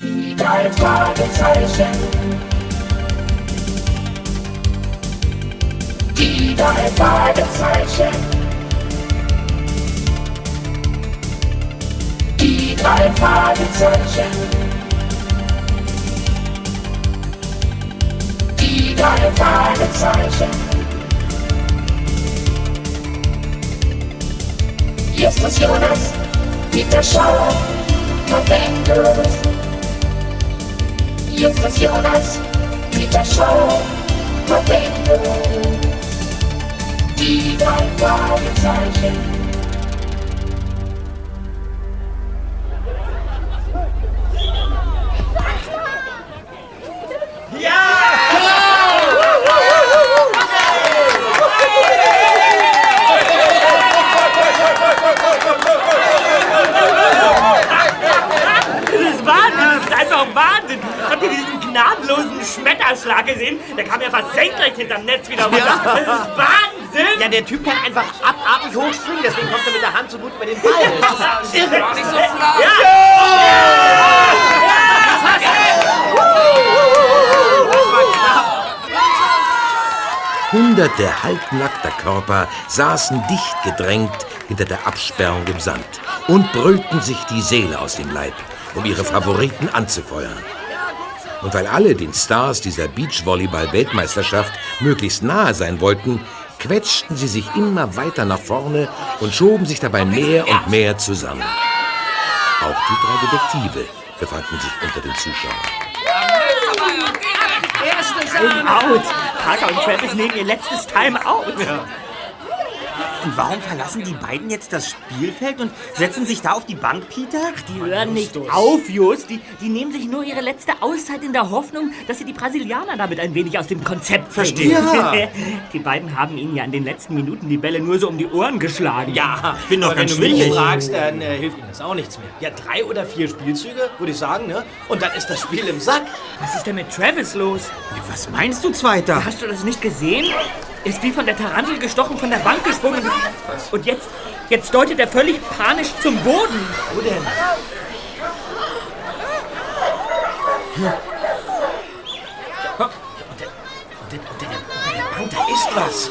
Drei Fragezeichen. Die drei Fragezeichen. Die drei Fragezeichen. Die drei Fragezeichen. Justus Jonas, Peter Schauer, Tom Enders. Jonas, Peter Schauer, Tom Enders. Die drei Fragezeichen. Einfach Wahnsinn. Habt ihr diesen gnadenlosen Schmetterschlag gesehen? Der kam ja fast senkrecht hinterm Netz wieder runter. Das ist Wahnsinn. Ja, der Typ kann einfach abartig hochspringen, deswegen kommt er mit der Hand so gut über den Ball. Das ist irre. Nicht so flach. Hunderte halbnackter Körper saßen dicht gedrängt hinter der Absperrung im Sand und brüllten sich die Seele aus dem Leib, um ihre Favoriten anzufeuern. Und weil alle den Stars dieser Beachvolleyball-Weltmeisterschaft möglichst nahe sein wollten, quetschten sie sich immer weiter nach vorne und schoben sich dabei mehr und mehr zusammen. Auch die drei Detektive befanden sich unter den Zuschauern. Out. Parker und Travis nehmen ihr letztes Time-out. Und warum verlassen die beiden jetzt das Spielfeld und setzen sich da auf die Bank, Peter? Die hören nicht auf, Just. Die, die nehmen sich nur ihre letzte Auszeit in der Hoffnung, dass sie die Brasilianer damit ein wenig aus dem Konzept Verstehe. Ja. Die beiden haben ihnen ja in den letzten Minuten die Bälle nur so um die Ohren geschlagen. Ja, bin doch aber wenn ganz du mich fragst, dann äh, hilft ihnen das auch nichts mehr. Ja, drei oder vier Spielzüge, würde ich sagen, ne? Und dann ist das Spiel im Sack. Was ist denn mit Travis los? Was meinst du, Zweiter? Hast du das nicht gesehen? Er ist wie von der Tarantel gestochen von der Bank gesprungen. Und jetzt, jetzt deutet er völlig panisch zum Boden. Wo denn? Der, und der, und der, Bank, da ist was.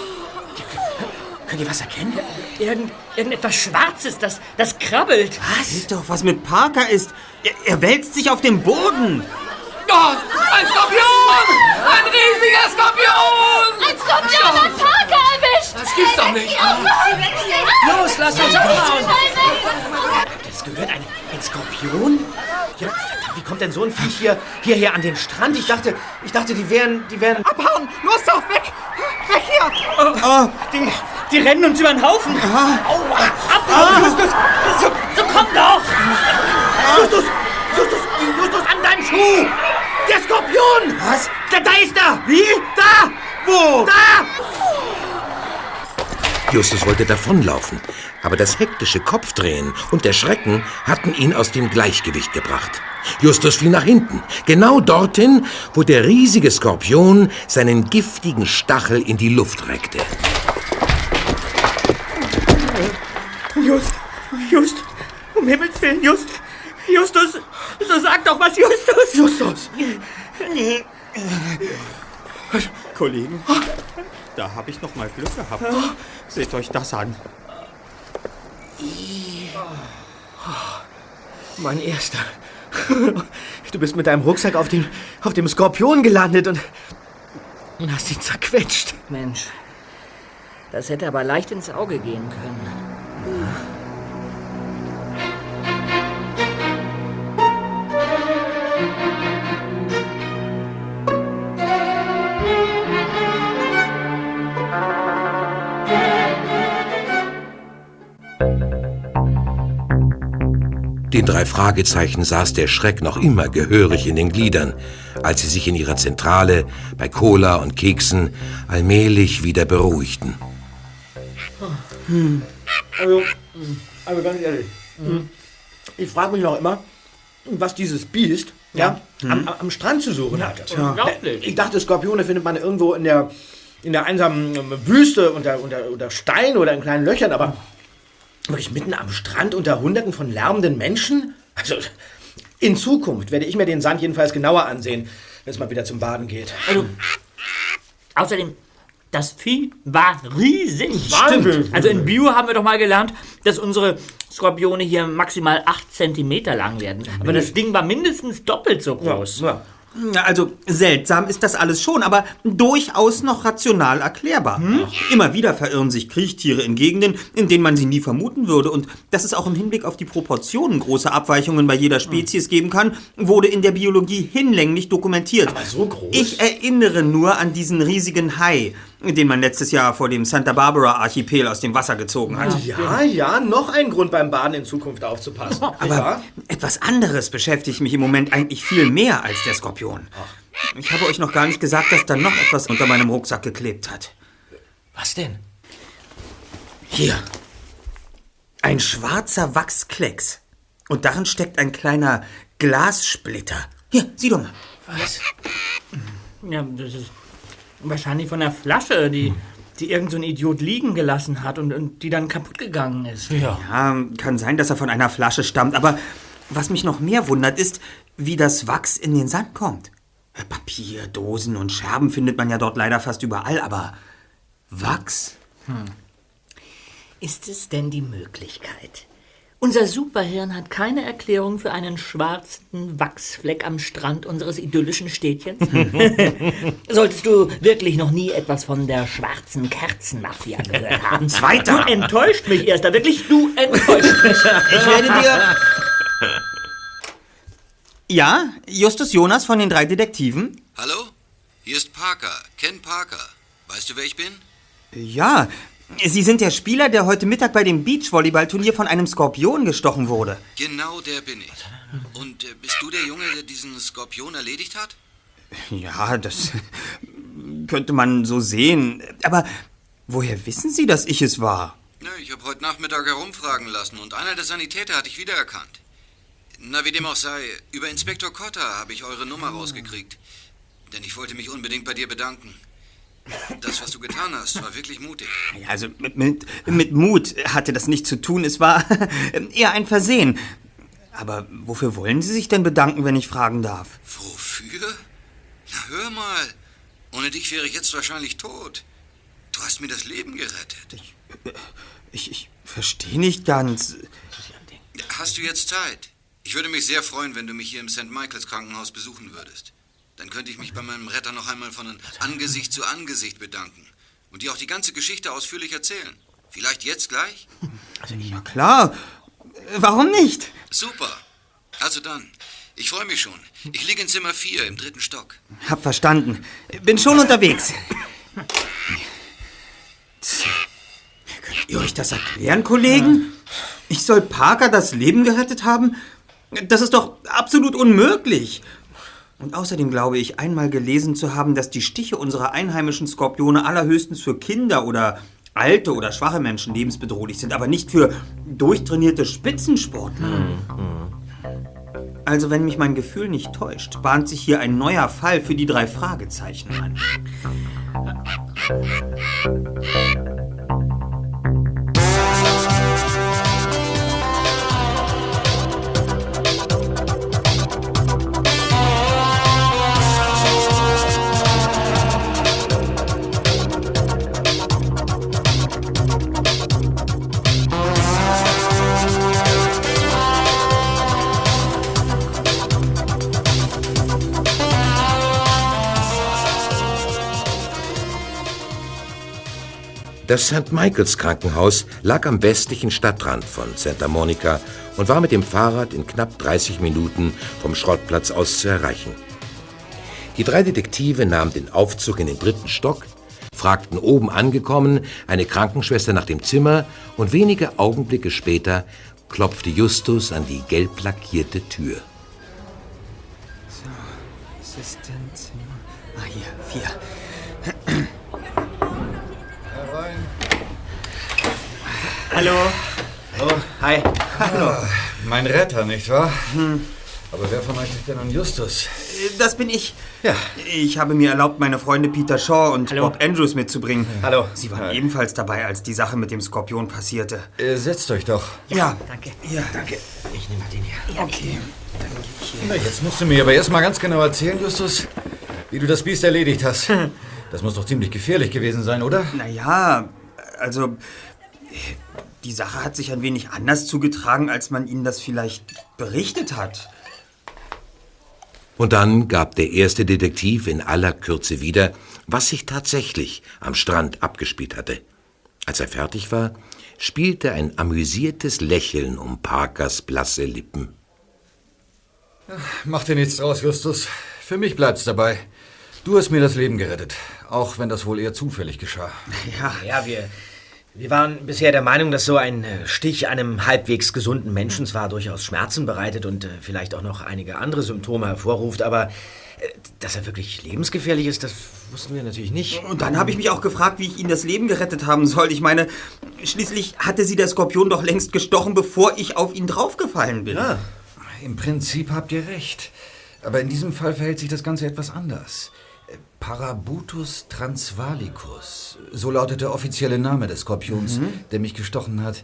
Könnt ihr was erkennen? Irgend, irgendetwas Schwarzes, das, das krabbelt. Sieh doch, was mit Parker ist. Er, er wälzt sich auf dem Boden. Oh, ein Skorpion! Ein riesiger Skorpion! Ein Skorpion hat Parker erwischt! Das gibt's doch nicht. Los, lass uns abhauen! Habt ihr das gehört? Ein, ein Skorpion? Ja, wie kommt denn so ein Viech hier, hierher an den Strand? Ich dachte, ich dachte, die wären, die wären... Abhauen! Los doch, weg! Weg hier! Oh, die, die rennen uns über den Haufen. Aua! Abhauen, Justus! So, so komm doch! Justus! Justus! Justus, an deinem Schuh! Der Skorpion! Was? Da, da ist er! Wie? Da! Wo? Da! Justus wollte davonlaufen, aber das hektische Kopfdrehen und der Schrecken hatten ihn aus dem Gleichgewicht gebracht. Justus fiel nach hinten, genau dorthin, wo der riesige Skorpion seinen giftigen Stachel in die Luft reckte. Just, Just, um Himmels Willen, Just, Justus, so sag doch was, Justus. Justus! Kollegen, da habe ich noch mal Glück gehabt. Seht euch das an. Mein Erster. Du bist mit deinem Rucksack auf dem, auf dem Skorpion gelandet und, und hast ihn zerquetscht. Mensch, das hätte aber leicht ins Auge gehen können. Den drei Fragezeichen saß der Schreck noch immer gehörig in den Gliedern, als sie sich in ihrer Zentrale bei Cola und Keksen allmählich wieder beruhigten. Also, also ganz ehrlich, ich frage mich noch immer, was dieses Biest ja, am, am Strand zu suchen hat. Unglaublich. Ich dachte, Skorpione findet man irgendwo in der, in der einsamen Wüste unter, unter, unter Stein oder in kleinen Löchern, aber wirklich mitten am Strand unter Hunderten von lärmenden Menschen? Also, In Zukunft werde ich mir den Sand jedenfalls genauer ansehen, wenn es mal wieder zum Baden geht. Also, außerdem, das Vieh war riesig. Wahnsinn. Also in Bio haben wir doch mal gelernt, dass unsere Skorpione hier maximal 8 cm lang werden. Aber das Ding war mindestens doppelt so groß. Ja. Ja, Also seltsam ist das alles schon, aber durchaus noch rational erklärbar. Immer wieder verirren sich Kriechtiere in Gegenden, in denen man sie nie vermuten würde. Und dass es auch im Hinblick auf die Proportionen große Abweichungen bei jeder Spezies geben kann, wurde in der Biologie hinlänglich dokumentiert. Aber so groß? Ich erinnere nur an diesen riesigen Hai, den man letztes Jahr vor dem Santa Barbara Archipel aus dem Wasser gezogen hat. Ja, ja, noch ein Grund beim Baden in Zukunft aufzupassen. Aber wahr? etwas anderes beschäftigt mich im Moment eigentlich viel mehr als der Skorpion. Ich habe euch noch gar nicht gesagt, dass da noch etwas unter meinem Rucksack geklebt hat. Was denn? Hier. Ein schwarzer Wachsklecks. Und darin steckt ein kleiner Glassplitter. Hier, sieh doch mal. Was? Ja, das ist wahrscheinlich von der Flasche, die, die irgend so ein Idiot liegen gelassen hat und, und die dann kaputt gegangen ist. Ja. Ja, kann sein, dass er von einer Flasche stammt, aber was mich noch mehr wundert, ist, wie das Wachs in den Sand kommt. Papier, Dosen und Scherben findet man ja dort leider fast überall, aber Wachs? Ist es denn die Möglichkeit? Unser Superhirn hat keine Erklärung für einen schwarzen Wachsfleck am Strand unseres idyllischen Städtchens? Solltest du wirklich noch nie etwas von der schwarzen Kerzenmafia gehört haben? Zweiter. Du enttäuscht mich, Erster. Wirklich, du enttäuscht mich. Ich werde dir. Ja, Justus Jonas von den drei Detektiven? Hallo? Hier ist Parker, Ken Parker. Weißt du, wer ich bin? Ja, Sie sind der Spieler, der heute Mittag bei dem Beachvolleyballturnier von einem Skorpion gestochen wurde. Genau der bin ich. Und äh, bist du der Junge, der diesen Skorpion erledigt hat? Ja, das könnte man so sehen. Aber woher wissen Sie, dass ich es war? Ich habe heute Nachmittag herumfragen lassen und einer der Sanitäter hat dich wiedererkannt. Na, wie dem auch sei, über Inspektor Cotter habe ich eure Nummer rausgekriegt. Denn ich wollte mich unbedingt bei dir bedanken. Das, was du getan hast, war wirklich mutig. Ja, also mit, mit, mit Mut hatte das nichts zu tun. Es war eher ein Versehen. Aber wofür wollen Sie sich denn bedanken, wenn ich fragen darf? Wofür? Na, hör mal. Ohne dich wäre ich jetzt wahrscheinlich tot. Du hast mir das Leben gerettet. Ich, ich verstehe nicht ganz. Hast du jetzt Zeit? Ich würde mich sehr freuen, wenn du mich hier im St. Michaels Krankenhaus besuchen würdest. Dann könnte ich mich bei meinem Retter noch einmal von Angesicht zu Angesicht bedanken und dir auch die ganze Geschichte ausführlich erzählen. Vielleicht jetzt gleich? Na klar. Warum nicht? Super. Also dann, ich freue mich schon. Ich liege in Zimmer 4 im dritten Stock. Hab verstanden. Bin schon unterwegs. Könnt ihr euch das erklären, Kollegen? Ich soll Parker das Leben gerettet haben? Das ist doch absolut unmöglich. Und außerdem glaube ich, einmal gelesen zu haben, dass die Stiche unserer einheimischen Skorpione allerhöchstens für Kinder oder alte oder schwache Menschen lebensbedrohlich sind, aber nicht für durchtrainierte Spitzensportler. Also, wenn mich mein Gefühl nicht täuscht, bahnt sich hier ein neuer Fall für die drei Fragezeichen an. Das St. Michaels Krankenhaus lag am westlichen Stadtrand von Santa Monica und war mit dem Fahrrad in knapp 30 Minuten vom Schrottplatz aus zu erreichen. Die drei Detektive nahmen den Aufzug in den dritten Stock, fragten oben angekommen eine Krankenschwester nach dem Zimmer und wenige Augenblicke später klopfte Justus an die gelb lackierte Tür. Assistenzzimmer. Ah, hier, vier. Hallo. Oh, hi. Mein Retter, nicht wahr? Aber wer von euch ist denn nun Justus? Das bin ich. Ja. Ich habe mir erlaubt, meine Freunde Peter Shaw und Hallo. Bob Andrews mitzubringen. Hallo. Sie waren ebenfalls dabei, als die Sache mit dem Skorpion passierte. Äh, setzt euch doch. Ja, Danke. ja, danke. Ich nehme mal den hier. Okay. Na, jetzt musst du mir aber erst mal ganz genau erzählen, Justus, wie du das Biest erledigt hast. Das muss doch ziemlich gefährlich gewesen sein, oder? Naja, also die Sache hat sich ein wenig anders zugetragen, als man Ihnen das vielleicht berichtet hat. Und dann gab der erste Detektiv in aller Kürze wieder, was sich tatsächlich am Strand abgespielt hatte. Als er fertig war, spielte ein amüsiertes Lächeln um Parkers blasse Lippen. Mach dir nichts draus, Justus. Für mich bleibt's dabei. Du hast mir das Leben gerettet, auch wenn das wohl eher zufällig geschah. Ja, ja, wir, wir waren bisher der Meinung, dass so ein äh, Stich einem halbwegs gesunden Menschen zwar durchaus Schmerzen bereitet und äh, vielleicht auch noch einige andere Symptome hervorruft, aber äh, dass er wirklich lebensgefährlich ist, das wussten wir natürlich nicht. Und dann habe ich mich auch gefragt, wie ich Ihnen das Leben gerettet haben soll. Ich meine, schließlich hatte Sie der Skorpion doch längst gestochen, bevor ich auf ihn draufgefallen bin. Ja. Im Prinzip habt ihr recht. Aber in diesem Fall verhält sich das Ganze etwas anders. Äh, Parabutus transvalicus, so lautet der offizielle Name des Skorpions, der mich gestochen hat.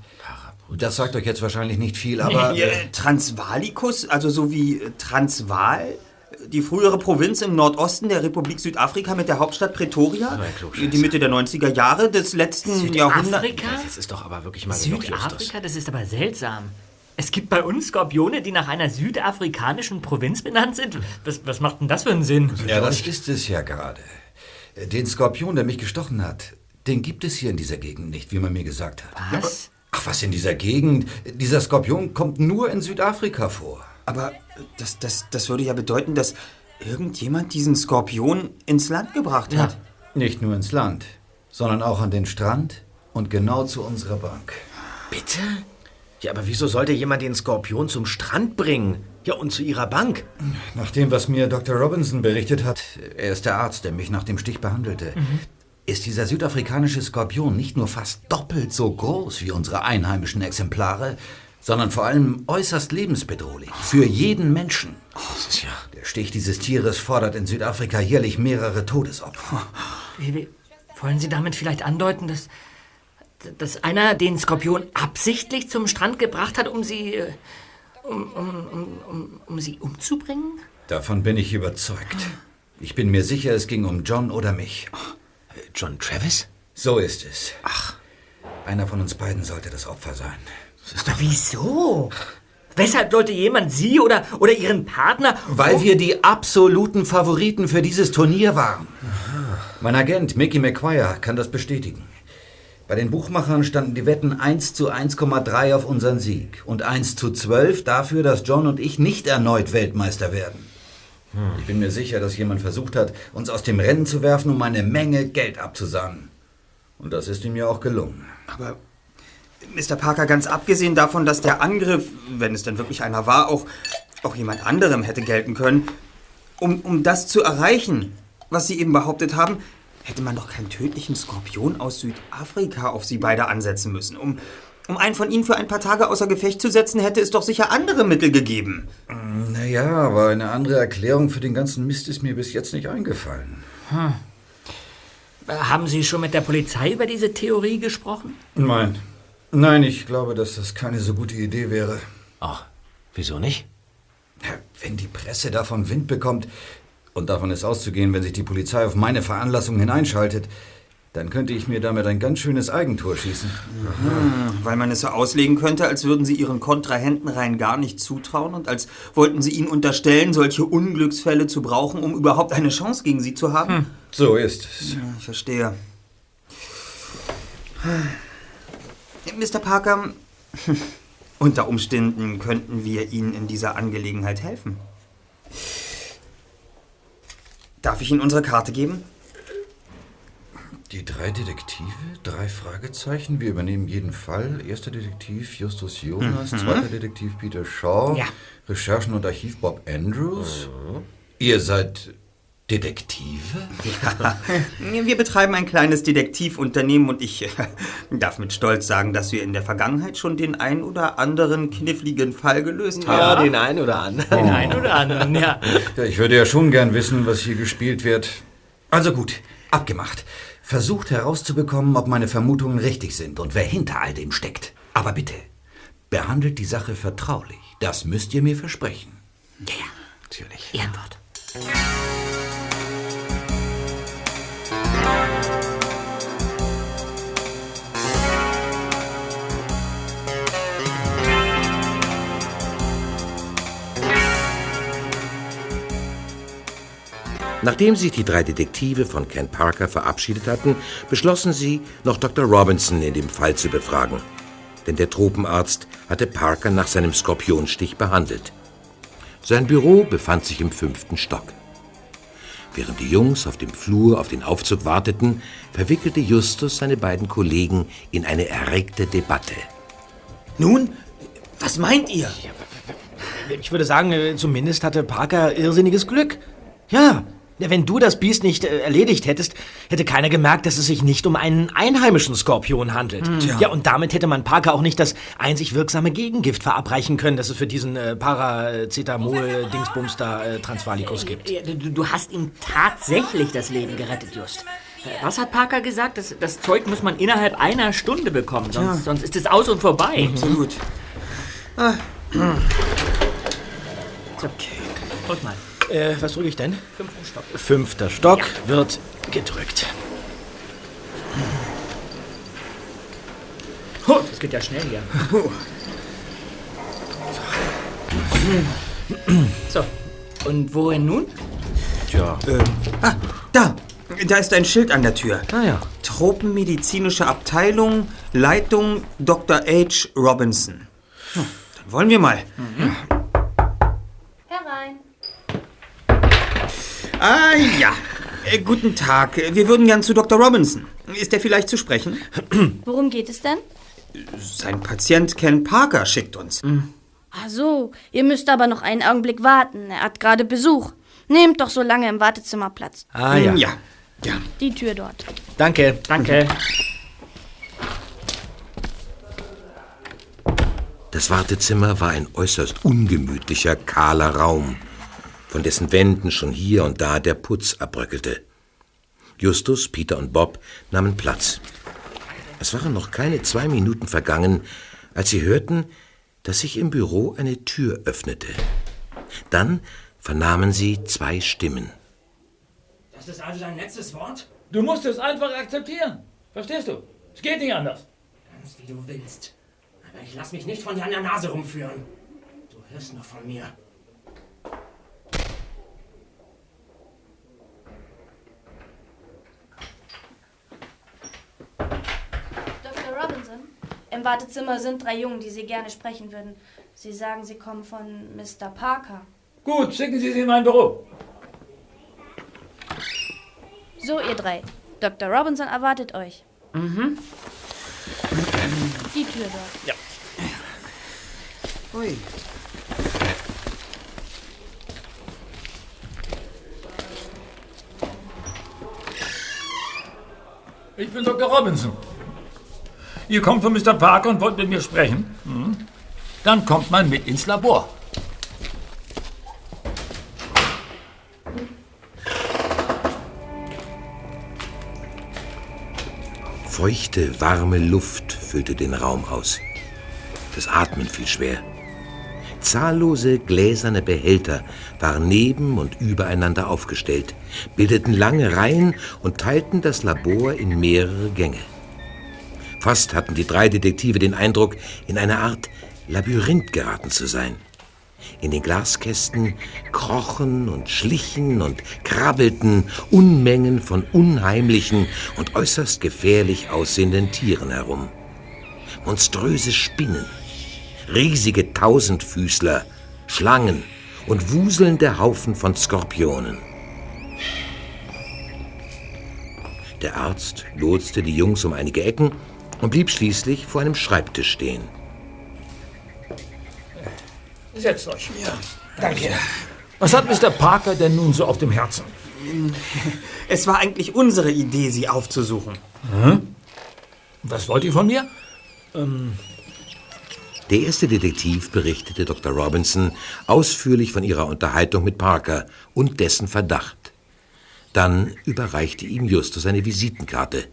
Das sagt euch jetzt wahrscheinlich nicht viel, aber... Ja, äh, Transvalicus, also so wie äh, Transvaal? Die frühere Provinz im Nordosten der Republik Südafrika mit der Hauptstadt Pretoria, Klugscheißer. die Mitte der 90er Jahre des letzten Jahrhunderts. Südafrika? Das ist doch aber wirklich mal. Südafrika? Das ist aber seltsam. Es gibt bei uns Skorpione, die nach einer südafrikanischen Provinz benannt sind. Was, was macht denn das für einen Sinn? Ja, das ist es ja gerade. Äh, Den Skorpion, der mich gestochen hat, den gibt es hier in dieser Gegend nicht, wie man mir gesagt hat. Was? Ach, was in dieser Gegend? Dieser Skorpion kommt nur in Südafrika vor. Aber das, das, das würde ja bedeuten, dass irgendjemand diesen Skorpion ins Land gebracht hat. Nicht nur ins Land, sondern auch an den Strand und genau zu unserer Bank. Bitte? Ja, aber wieso sollte jemand den Skorpion zum Strand bringen? Ja, und zu ihrer Bank? Nach dem, was mir Dr. Robinson berichtet hat, er ist der Arzt, der mich nach dem Stich behandelte, ist dieser südafrikanische Skorpion nicht nur fast doppelt so groß wie unsere einheimischen Exemplare, sondern vor allem äußerst lebensbedrohlich für jeden Menschen. Das ist ja... Der Stich dieses Tieres fordert in Südafrika jährlich mehrere Todesopfer. Wie, wollen Sie damit vielleicht andeuten, dass, dass einer den Skorpion absichtlich zum Strand gebracht hat, um sie, äh, um, um, um, um, um sie umzubringen? Davon bin ich überzeugt. Ich bin mir sicher, es ging um John oder mich. John Travis? So ist es. Ach. Einer von uns beiden sollte das Opfer sein. Aber wieso? Weshalb sollte jemand Sie oder, oder Ihren Partner... Weil wir die absoluten Favoriten für dieses Turnier waren. Mein Agent Mickey McQuire kann das bestätigen. Bei den Buchmachern standen die Wetten 1 zu 1,3 auf unseren Sieg und 1 zu 12 dafür, dass John und ich nicht erneut Weltmeister werden. Ich bin mir sicher, dass jemand versucht hat, uns aus dem Rennen zu werfen, um eine Menge Geld abzusahnen. Und das ist ihm ja auch gelungen. Aber Mr. Parker, ganz abgesehen davon, dass der Angriff, wenn es denn wirklich einer war, auch, auch jemand anderem hätte gelten können, um, um das zu erreichen, was Sie eben behauptet haben, hätte man doch keinen tödlichen Skorpion aus Südafrika auf Sie beide ansetzen müssen. Um, um einen von Ihnen für ein paar Tage außer Gefecht zu setzen, hätte es doch sicher andere Mittel gegeben. Naja, aber eine andere Erklärung für den ganzen Mist ist mir bis jetzt nicht eingefallen. Äh, Haben Sie schon mit der Polizei über diese Theorie gesprochen? Nein. Nein, ich glaube, dass das keine so gute Idee wäre. Ach, wieso nicht? Wenn die Presse davon Wind bekommt, und davon ist auszugehen, wenn sich die Polizei auf meine Veranlassung hineinschaltet, dann könnte ich mir damit ein ganz schönes Eigentor schießen. Weil man es so auslegen könnte, als würden Sie Ihren Kontrahenten rein gar nicht zutrauen und als wollten Sie ihnen unterstellen, solche Unglücksfälle zu brauchen, um überhaupt eine Chance gegen Sie zu haben. So ist es. Ja, ich verstehe. Mr. Parker, unter Umständen könnten wir Ihnen in dieser Angelegenheit helfen. Darf ich Ihnen unsere Karte geben? Die drei Detektive, drei Fragezeichen. Wir übernehmen jeden Fall. Erster Detektiv Justus Jonas, zweiter Detektiv Peter Shaw, Ja. Recherchen und Archiv Bob Andrews. Ihr seid Detektive? Ja, wir betreiben ein kleines Detektivunternehmen und ich äh, darf mit Stolz sagen, dass wir in der Vergangenheit schon den ein oder anderen kniffligen Fall gelöst haben. Ja, den einen oder anderen. Den einen oder anderen, ja. Ja, ich würde ja schon gern wissen, was hier gespielt wird. Also gut, abgemacht. Versucht herauszubekommen, ob meine Vermutungen richtig sind und wer hinter all dem steckt. Aber bitte, behandelt die Sache vertraulich. Das müsst ihr mir versprechen. Ja, ja. Natürlich. Ehrenwort. Nachdem sich die drei Detektive von Ken Parker verabschiedet hatten, beschlossen sie, noch Dr. Robinson in dem Fall zu befragen. Denn der Tropenarzt hatte Parker nach seinem Skorpionstich behandelt. Sein Büro befand sich im fünften Stock. Während die Jungs auf dem Flur auf den Aufzug warteten, verwickelte Justus seine beiden Kollegen in eine erregte Debatte. Nun, was meint ihr? Ich würde sagen, äh, zumindest hatte Parker irrsinniges Glück. Ja, wenn du das Biest nicht äh, erledigt hättest, hätte keiner gemerkt, dass es sich nicht um einen einheimischen Skorpion handelt. Ja, und damit hätte man Parker auch nicht das einzig wirksame Gegengift verabreichen können, das es für diesen äh, Paracetamol-Dingsbums da äh, Transvalicus gibt. Ja, Du, du hast ihm tatsächlich das Leben gerettet, Just. Äh, Was hat Parker gesagt? Das, das Zeug muss man innerhalb einer Stunde bekommen, sonst, sonst ist es aus und vorbei. Absolut. So, drück mal. Äh, was drücke ich denn? Fünften Stock. Fünfter Stock wird gedrückt. Oh, das geht ja schnell hier. So, und wohin nun? Tja. Ah, da. Da ist ein Schild an der Tür. Ah ja. Tropenmedizinische Abteilung, Leitung Dr. H. Robinson. Hm, dann wollen wir mal. Herein. Ah ja. Äh, guten Tag. Wir würden gern zu Dr. Robinson. Ist er vielleicht zu sprechen? Worum geht es denn? Sein Patient Ken Parker schickt uns. Ach so, ihr müsst aber noch einen Augenblick warten. Er hat gerade Besuch. Nehmt doch so lange im Wartezimmer Platz. Ah ja. Ja. Ja. Die Tür dort. Danke. Danke. Das Wartezimmer war ein äußerst ungemütlicher, kahler Raum, von dessen Wänden schon hier und da der Putz abbröckelte. Justus, Peter und Bob nahmen Platz. Es waren noch keine zwei Minuten vergangen, als sie hörten, dass sich im Büro eine Tür öffnete. Dann vernahmen sie zwei Stimmen. Das ist also dein letztes Wort? Du musst es einfach akzeptieren. Verstehst du? Es geht nicht anders. Ganz wie du willst. Aber ich lass mich nicht von deiner Nase rumführen. Du hörst noch von mir. Dr. Robinson? Im Wartezimmer sind drei Jungen, die Sie gerne sprechen würden. Sie sagen, Sie kommen von Mr. Parker. Gut, schicken Sie sie in mein Büro. So, ihr drei. Dr. Robinson erwartet euch. Mhm. Die Tür dort. Ui. Ich bin Dr. Robinson. Ihr kommt von Mr. Parker und wollt mit mir sprechen? Hm? Dann kommt mal mit ins Labor. Feuchte, warme Luft füllte den Raum aus. Das Atmen fiel schwer. Zahllose gläserne Behälter waren neben und übereinander aufgestellt, bildeten lange Reihen und teilten das Labor in mehrere Gänge. Fast hatten die drei Detektive den Eindruck, in eine Art Labyrinth geraten zu sein. In den Glaskästen krochen und schlichen und krabbelten Unmengen von unheimlichen und äußerst gefährlich aussehenden Tieren herum. Monströse Spinnen, riesige Tausendfüßler, Schlangen und wuselnde Haufen von Skorpionen. Der Arzt lotste die Jungs um einige Ecken und blieb schließlich vor einem Schreibtisch stehen. Setzt euch. Ja. Danke. Was hat Mr. Parker denn nun so auf dem Herzen? Es war eigentlich unsere Idee, Sie aufzusuchen. Was wollt ihr von mir? Der erste Detektiv berichtete Dr. Robinson ausführlich von ihrer Unterhaltung mit Parker und dessen Verdacht. Dann überreichte ihm Justus eine Visitenkarte.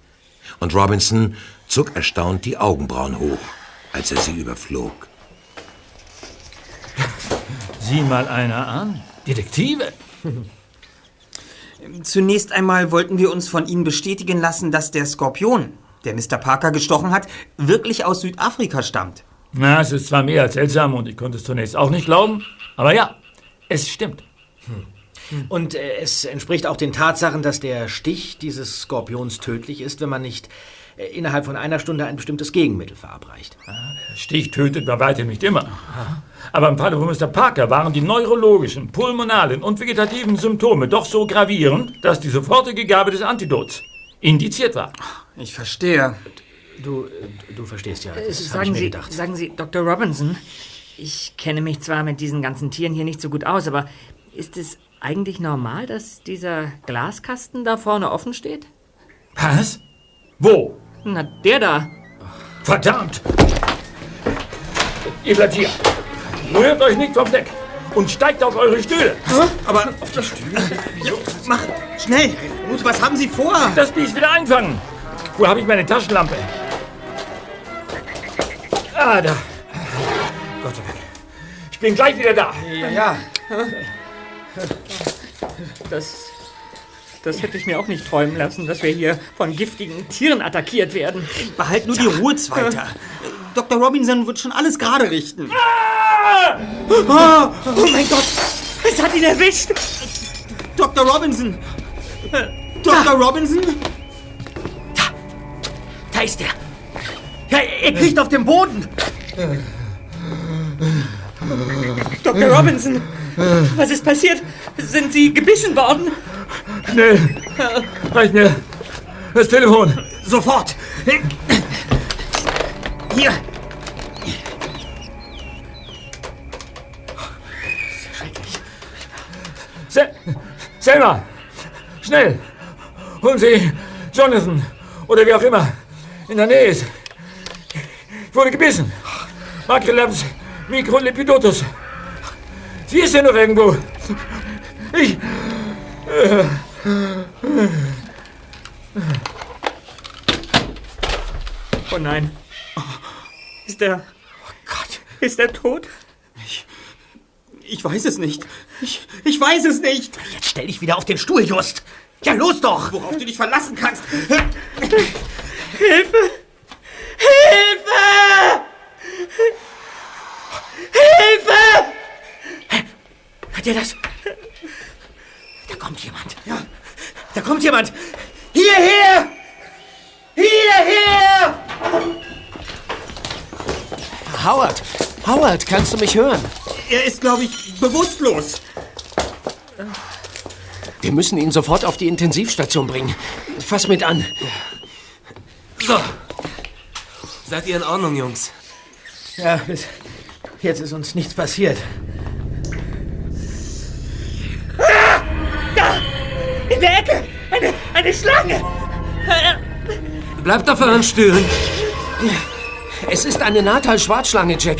Und Robinson zog erstaunt die Augenbrauen hoch, als er sie überflog. Sieh mal einer an. Detektive? Zunächst einmal wollten wir uns von Ihnen bestätigen lassen, dass der Skorpion, der Mr. Parker gestochen hat, wirklich aus Südafrika stammt. Na, es ist zwar mehr als seltsam und ich konnte es zunächst auch nicht glauben, aber ja, es stimmt. Und äh, es entspricht auch den Tatsachen, dass der Stich dieses Skorpions tödlich ist, wenn man nicht äh, innerhalb von einer Stunde ein bestimmtes Gegenmittel verabreicht. Stich tötet bei weitem nicht immer. Aber im Falle von Mr. Parker waren die neurologischen, pulmonalen und vegetativen Symptome doch so gravierend, dass die sofortige Gabe des Antidots indiziert war. Ich verstehe. Du, äh, du verstehst ja, Äh, das ich Sagen mir Sie, gedacht. sagen Sie, Dr. Robinson, ich kenne mich zwar mit diesen ganzen Tieren hier nicht so gut aus, aber ist es eigentlich normal, dass dieser Glaskasten da vorne offen steht? Was? Wo? Na, der da. Verdammt! Ihr bleibt hier. Rührt euch nicht vom Deck und steigt auf eure Stühle. Aber auf das Mach schnell! Was haben Sie vor? Das Biest wieder einfangen. Wo habe ich meine Taschenlampe? Ah, da. Gott sei Dank. Ich bin gleich wieder da. Ja, ja. Das, das hätte ich mir auch nicht träumen lassen, dass wir hier von giftigen Tieren attackiert werden. Behalt nur die Ruhe, Zweiter. Dr. Robinson wird schon alles gerade richten. Ah! Oh, oh mein Gott! Es hat ihn erwischt! Dr. Robinson! Dr. Robinson? Da ist er! Ja, er kriecht auf dem Boden! Dr. Robinson! Was ist passiert? Sind Sie gebissen worden? Schnell. Reicht mir. Das Telefon. Sofort! Hier! Se Selma. Schnell. Holen Sie Jonathan. Oder wie auch immer. In der Nähe ist. Ich wurde gebissen. Makrelabs Microlepidotus. Sie ist ja noch irgendwo. Ich. Oh nein. Ist er. Oh Gott. Ist er tot? Ich weiß es nicht. Ich, ich weiß es nicht. Jetzt stell dich wieder auf den Stuhl, Just! Ja, los doch! Worauf du dich verlassen kannst. Hilfe! Hilfe! Hilfe! Hört ihr das? Da kommt jemand. Ja. Da kommt jemand. Hierher! Hierher! Howard! Howard, kannst du mich hören? Er ist, glaube ich, bewusstlos. Wir müssen ihn sofort auf die Intensivstation bringen. Fass mit an. So. Seid ihr in Ordnung, Jungs? Ja, bis jetzt ist uns nichts passiert. In der Ecke! Eine, eine Schlange! Bleibt auf euren Stühlen. Es ist eine Natal-Schwarzschlange, Jack.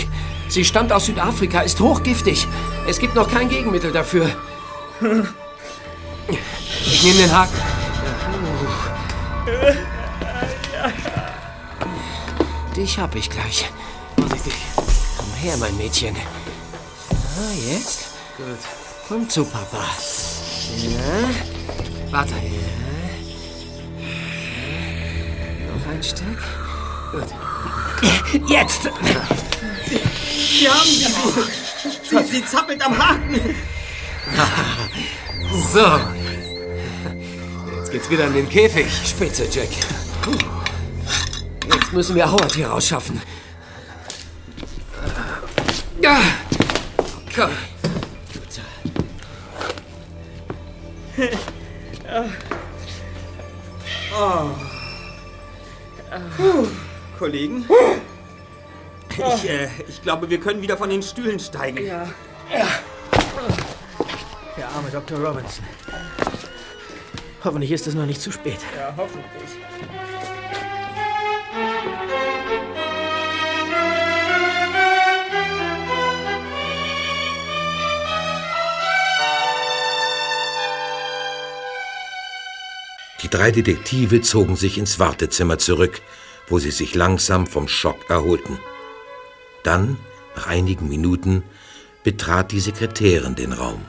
Sie stammt aus Südafrika, ist hochgiftig. Es gibt noch kein Gegenmittel dafür. Ich nehme den Haken. Dich hab ich gleich. Vorsichtig. Komm her, mein Mädchen. Ah, jetzt? Gut. Komm zu Papa. Ja, Warte. noch ein Stück. Jetzt! Wir haben sie. Sie, sie zappelt am Haken. So. Jetzt geht's wieder in den Käfig. Spitze, Jack. Jetzt müssen wir Howard hier rausschaffen. Ja. Komm. Kollegen? Ich, äh, ich glaube, wir können wieder von den Stühlen steigen. Ja. arme Dr. Robinson. Hoffentlich ist es noch nicht zu spät. Ja, hoffentlich. Die drei Detektive zogen sich ins Wartezimmer zurück, wo sie sich langsam vom Schock erholten. Dann, nach einigen Minuten, betrat die Sekretärin den Raum.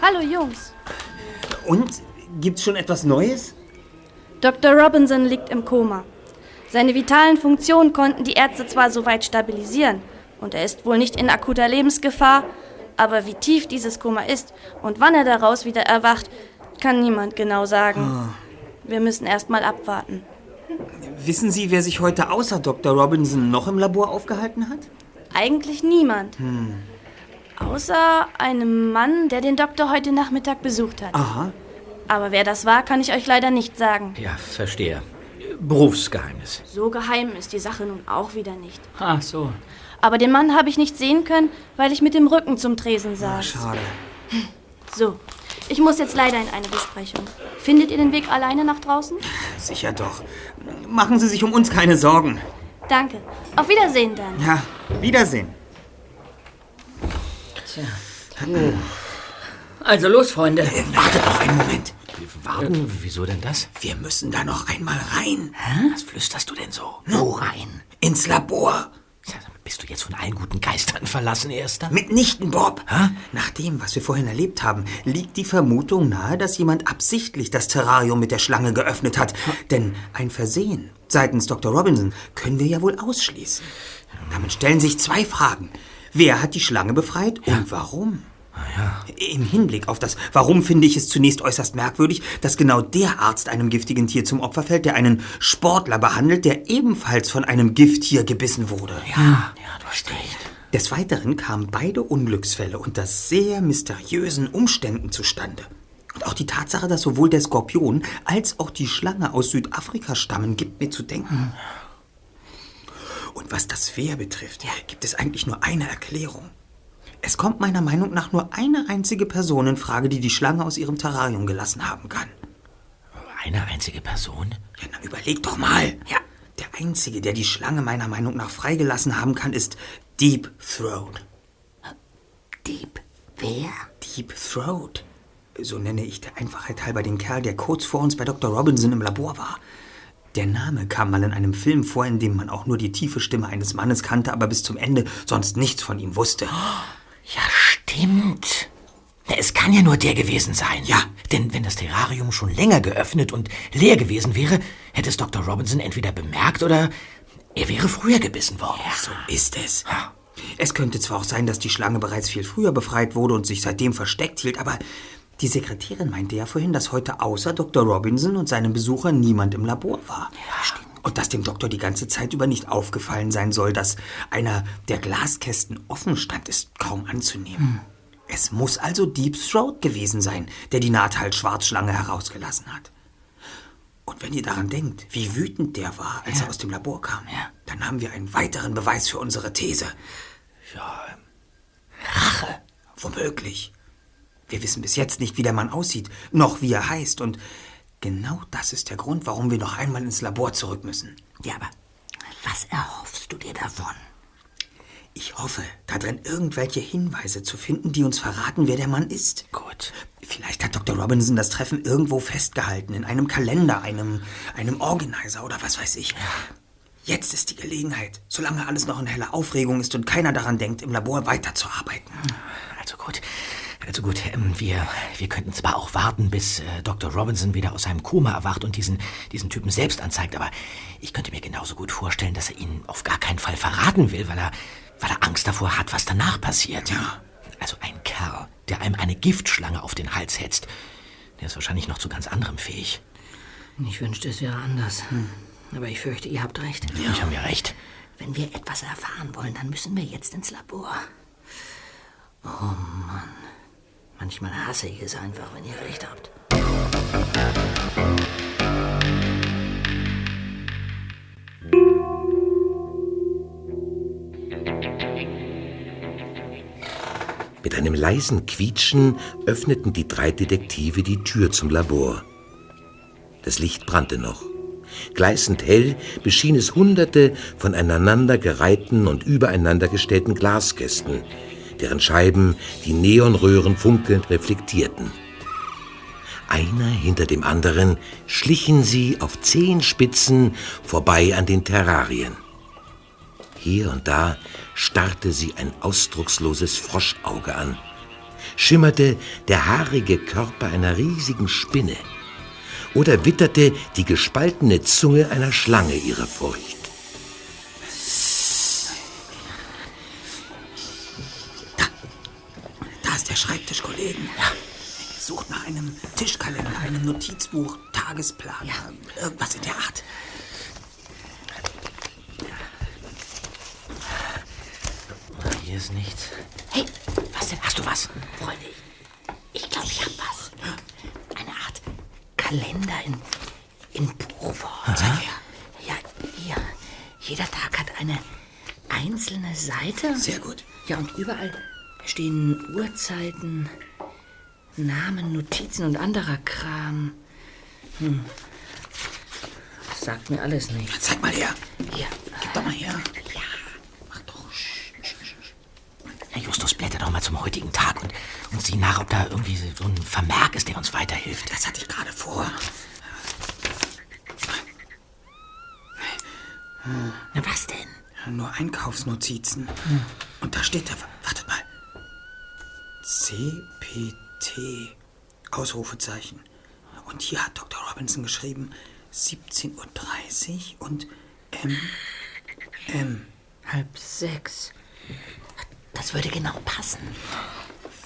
Hallo Jungs. Und? Gibt's schon etwas Neues? Dr. Robinson liegt im Koma. Seine vitalen Funktionen konnten die Ärzte zwar soweit stabilisieren und er ist wohl nicht in akuter Lebensgefahr, aber wie tief dieses Koma ist und wann er daraus wieder erwacht, kann niemand genau sagen. Wir müssen erst mal abwarten. Wissen Sie, wer sich heute außer Dr. Robinson noch im Labor aufgehalten hat? Eigentlich niemand. Hm. Außer einem Mann, der den Doktor heute Nachmittag besucht hat. Aha. Aber wer das war, kann ich euch leider nicht sagen. Ja, verstehe. Berufsgeheimnis. So geheim ist die Sache nun auch wieder nicht. Ach so. Aber den Mann habe ich nicht sehen können, weil ich mit dem Rücken zum Tresen saß. Schade. So, ich muss jetzt leider in eine Besprechung. Findet ihr den Weg alleine nach draußen? Sicher doch. Machen Sie sich um uns keine Sorgen. Danke. Auf Wiedersehen dann. Ja, Wiedersehen. Tja. Also los, Freunde. Wartet noch einen Moment. Warten? Wieso denn das? Wir müssen da noch einmal rein. Was flüsterst du denn so? Wo rein? Ins Labor. Bist du jetzt von allen guten Geistern verlassen, Erster? Mitnichten, Bob. Nach dem, was wir vorhin erlebt haben, liegt die Vermutung nahe, dass jemand absichtlich das Terrarium mit der Schlange geöffnet hat. Denn ein Versehen seitens Dr. Robinson können wir ja wohl ausschließen. Damit stellen sich zwei Fragen. Wer hat die Schlange befreit und warum? Im Hinblick auf das Warum finde ich es zunächst äußerst merkwürdig, dass genau der Arzt einem giftigen Tier zum Opfer fällt, der einen Sportler behandelt, der ebenfalls von einem Gifttier gebissen wurde. Ja, ja, du hast recht. Des Weiteren kamen beide Unglücksfälle unter sehr mysteriösen Umständen zustande. Und auch die Tatsache, dass sowohl der Skorpion als auch die Schlange aus Südafrika stammen, gibt mir zu denken. Und was das Wer betrifft, gibt es eigentlich nur eine Erklärung. Es kommt meiner Meinung nach nur eine einzige Person in Frage, die die Schlange aus ihrem Terrarium gelassen haben kann. Eine einzige Person? Ja, na überleg doch mal. Ja. Der einzige, der die Schlange meiner Meinung nach freigelassen haben kann, ist Deep Throat. Deep? Wer? Deep Throat. So nenne ich der Einfachheit halber den Kerl, der kurz vor uns bei Dr. Robinson im Labor war. Der Name kam mal in einem Film vor, in dem man auch nur die tiefe Stimme eines Mannes kannte, aber bis zum Ende sonst nichts von ihm wusste. Ja, stimmt. Es kann ja nur der gewesen sein. Ja. Denn wenn das Terrarium schon länger geöffnet und leer gewesen wäre, hätte es Dr. Robinson entweder bemerkt oder er wäre früher gebissen worden. Ja, so ist es. Es könnte zwar auch sein, dass die Schlange bereits viel früher befreit wurde und sich seitdem versteckt hielt, aber die Sekretärin meinte ja vorhin, dass heute außer Dr. Robinson und seinem Besucher niemand im Labor war. Ja, stimmt. Und dass dem Doktor die ganze Zeit über nicht aufgefallen sein soll, dass einer der Glaskästen offen stand, ist kaum anzunehmen. Es muss also Deep Throat gewesen sein, der die Nahthalsschwarzschlange herausgelassen hat. Und wenn ihr daran denkt, wie wütend der war, als er aus dem Labor kam, dann haben wir einen weiteren Beweis für unsere These. Ja, Rache. Womöglich. Wir wissen bis jetzt nicht, wie der Mann aussieht, noch wie er heißt. Und genau das ist der Grund, warum wir noch einmal ins Labor zurück müssen. Ja, aber was erhoffst du dir davon? Ich hoffe, darin irgendwelche Hinweise zu finden, die uns verraten, wer der Mann ist. Gut. Vielleicht hat Dr. Robinson das Treffen irgendwo festgehalten, in einem Kalender, einem, einem Organizer oder was weiß ich. Jetzt ist die Gelegenheit, solange alles noch in heller Aufregung ist und keiner daran denkt, im Labor weiterzuarbeiten. Also gut. Also gut, ähm, wir, wir könnten zwar auch warten, bis äh, Dr. Robinson wieder aus seinem Koma erwacht und diesen, diesen Typen selbst anzeigt, aber ich könnte mir genauso gut vorstellen, dass er ihn auf gar keinen Fall verraten will, weil er, weil er Angst davor hat, was danach passiert. Ja. Also ein Kerl, der einem eine Giftschlange auf den Hals hetzt, der ist wahrscheinlich noch zu ganz anderem fähig. Ich wünschte, es wäre anders. Aber ich fürchte, ihr habt recht. Ja, ich habe ja recht. Wenn wir etwas erfahren wollen, dann müssen wir jetzt ins Labor. Oh Mann. Manchmal hasse ich es einfach, wenn ihr recht habt. Mit einem leisen Quietschen öffneten die drei Detektive die Tür zum Labor. Das Licht brannte noch. Gleißend hell beschien es hunderte von aneinander gereihten und übereinander gestellten Glaskästen, deren Scheiben die Neonröhren funkelnd reflektierten. Einer hinter dem anderen schlichen sie auf Zehenspitzen vorbei an den Terrarien. Hier und da starrte sie ein ausdrucksloses Froschauge an, schimmerte der haarige Körper einer riesigen Spinne oder witterte die gespaltene Zunge einer Schlange ihre Furcht. Ist der Schreibtisch, Kollegen. Sucht nach einem Tischkalender, einem Notizbuch, Tagesplan, irgendwas in der Art. Hier ist nichts. Hey, was denn? Hast du was? Freunde, ich glaube, ich habe was. Eine Art Kalender in, in Buchform. Zeig her. Ja, hier. Jeder Tag hat eine einzelne Seite. Sehr gut. Ja, und überall stehen Uhrzeiten, Namen, Notizen und anderer Kram. Hm. Sagt mir alles nicht. Zeig mal her. Hier. Gib doch mal her. Herr Justus, blätter doch mal zum heutigen Tag und, und sieh nach, ob da irgendwie so ein Vermerk ist, der uns weiterhilft. Das hatte ich gerade vor. Na, was denn? Nur Einkaufsnotizen. Und da steht da, wartet mal. CPT. Ausrufezeichen. Und hier hat Dr. Robinson geschrieben 17.30 Uhr und M. M. Halb sechs. Das würde genau passen.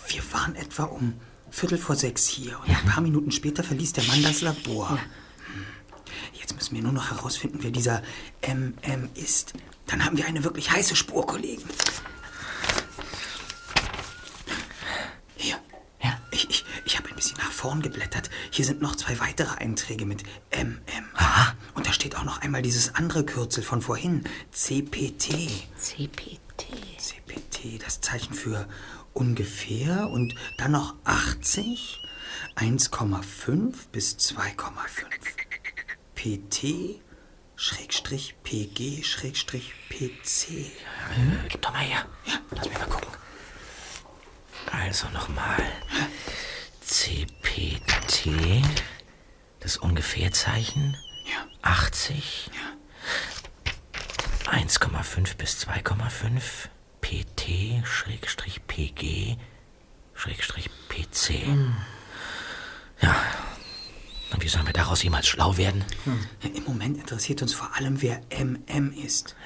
Wir waren etwa um Viertel vor sechs hier und ein paar Minuten später verließ der Mann das Labor. Hm. Jetzt müssen wir nur noch herausfinden, wer dieser MM ist. Dann haben wir eine wirklich heiße Spur, Kollegen. Hier. Ja. Ich, ich, ich habe ein bisschen nach vorn geblättert. Hier sind noch zwei weitere Einträge mit MM. Aha. Und da steht auch noch einmal dieses andere Kürzel von vorhin. CPT. CPT. CPT, das Zeichen für ungefähr und dann noch 80, 1,5 bis 2,5. PT, Schrägstrich, PG, Schrägstrich, PC. Gib doch mal her. Ja, lass mich mal gucken. Also nochmal. CPT, das Ungefährzeichen. Ja. 80. 1,5 bis 2,5. PT, Schrägstrich, PG, Schrägstrich, PC. Ja. Und wie sollen wir daraus jemals schlau werden? Im Moment interessiert uns vor allem, wer MM ist.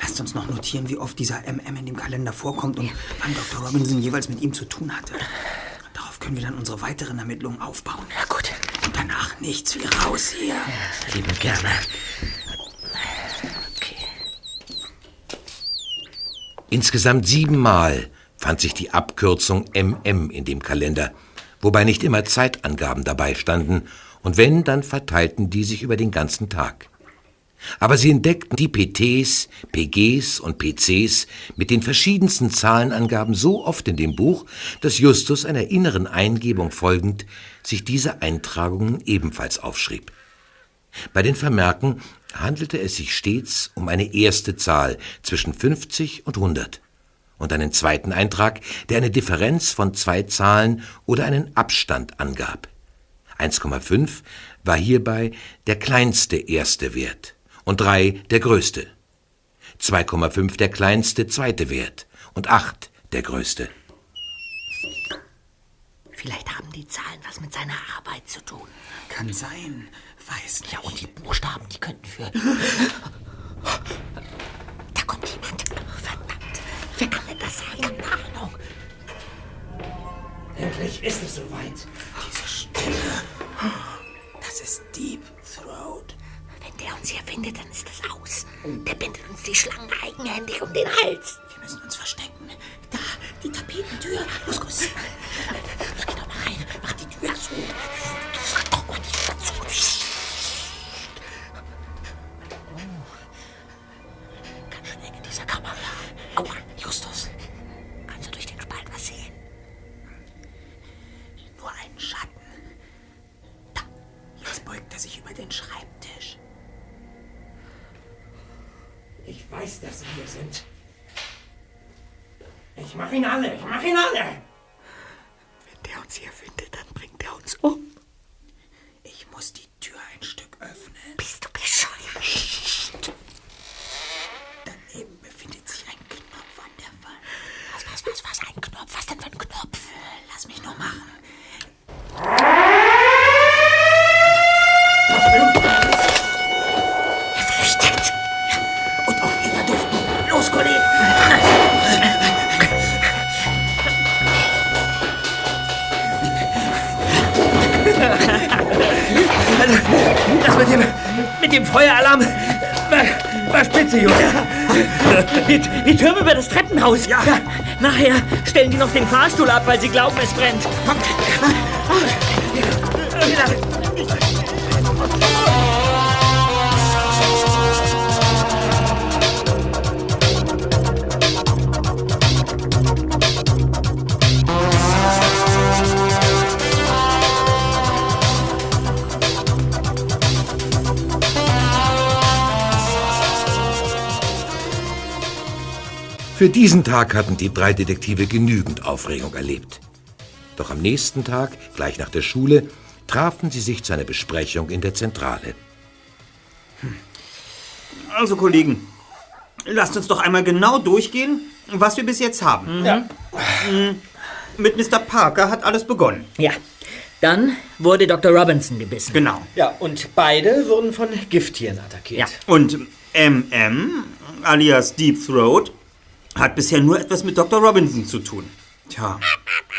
Lasst uns noch notieren, wie oft dieser MM in dem Kalender vorkommt und wann Dr. Robinson jeweils mit ihm zu tun hatte. Können wir dann unsere weiteren Ermittlungen aufbauen. Ja, gut. Und danach nichts wie raus hier. Lieben gerne. Insgesamt siebenmal fand sich die Abkürzung MM in dem Kalender, wobei nicht immer Zeitangaben dabei standen, und wenn, dann verteilten die sich über den ganzen Tag. Aber sie entdeckten die PTs, PGs und PCs mit den verschiedensten Zahlenangaben so oft in dem Buch, dass Justus einer inneren Eingebung folgend sich diese Eintragungen ebenfalls aufschrieb. Bei den Vermerken handelte es sich stets um eine erste Zahl zwischen 50 und 100 und einen zweiten Eintrag, der eine Differenz von zwei Zahlen oder einen Abstand angab. 1,5 war hierbei der kleinste erste Wert und 3 der größte. 2,5 der kleinste zweite Wert und 8 der größte. Vielleicht haben die Zahlen was mit seiner Arbeit zu tun. Kann sein. Weiß nicht. Ja, und die Buchstaben, die könnten für. Da kommt jemand. Verdammt. Wer kann denn das sein? Keine Ahnung. Endlich ist es soweit. Diese Stimme. Das ist. Wenn der uns hier findet, dann ist das aus. Der bindet uns die Schlangen eigenhändig um den Hals. Wir müssen uns verstecken. Da, die Tapetentür. Los, los. Los, geh doch mal rein. Mach die Tür zu. Mach mal die Tür zu. Oh. Ganz schön eng in dieser Kammer. Aua, Justus. Kannst du durch den Spalt was sehen? Nur einen Schatten. Da, jetzt beugt er sich über den Schreibtisch. Ich weiß, dass Sie hier sind. Ich mach ihn alle, ich mach ihn alle! Wenn der uns hier findet, dann bringt er uns um. Ich muss die Tür ein Stück öffnen. Bist du bescheuert? Daneben befindet sich ein Knopf an der Wand. Was, was, was, was? Ein Knopf? Was denn für ein Knopf? Lass mich nur machen. Das Treppenhaus. Ja. Nachher stellen die noch den Fahrstuhl ab, weil sie glauben, es brennt. Für diesen Tag hatten die drei Detektive genügend Aufregung erlebt. Doch am nächsten Tag, gleich nach der Schule, trafen sie sich zu einer Besprechung in der Zentrale. Also, Kollegen, lasst uns doch einmal genau durchgehen, was wir bis jetzt haben. Ja. Mit Mr. Parker hat alles begonnen. Ja. Dann wurde Dr. Robinson gebissen. Genau. Ja, und beide wurden von Gifttieren attackiert. Ja. Und MM, alias Deep Throat, hat bisher nur etwas mit Dr. Robinson zu tun. Tja,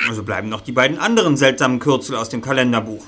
also bleiben noch die beiden anderen seltsamen Kürzel aus dem Kalenderbuch.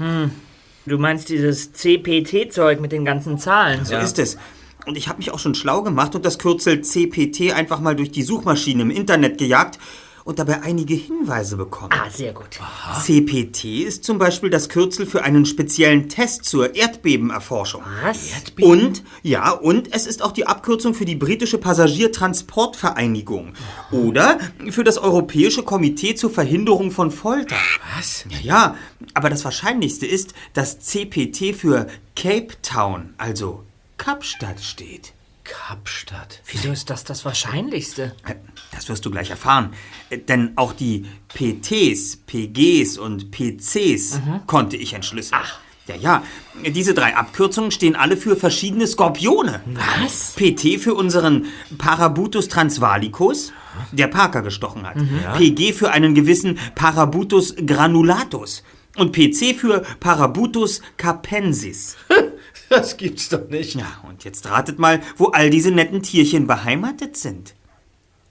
Du meinst dieses CPT-Zeug mit den ganzen Zahlen? So ist es. Und ich habe mich auch schon schlau gemacht und das Kürzel CPT einfach mal durch die Suchmaschine im Internet gejagt und dabei einige Hinweise bekommen. Ah, sehr gut. CPT ist zum Beispiel das Kürzel für einen speziellen Test zur Erdbebenerforschung. Was? Und, ja, und es ist auch die Abkürzung für die britische Passagiertransportvereinigung. Oder für das Europäische Komitee zur Verhinderung von Folter. Was? Ja, ja, aber das Wahrscheinlichste ist, dass CPT für Cape Town, also Kapstadt steht. Kapstadt. Wieso ist das das Wahrscheinlichste? Äh, Das wirst du gleich erfahren. Äh, Denn auch die PTs, PGs und PCs konnte ich entschlüsseln. Ach. Ja, ja. Diese drei Abkürzungen stehen alle für verschiedene Skorpione. Was? PT für unseren Parabutus transvalicus, der Parker gestochen hat. PG für einen gewissen Parabutus granulatus. Und PC für Parabutus capensis. Das gibt's doch nicht. Ja, und jetzt ratet mal, wo all diese netten Tierchen beheimatet sind.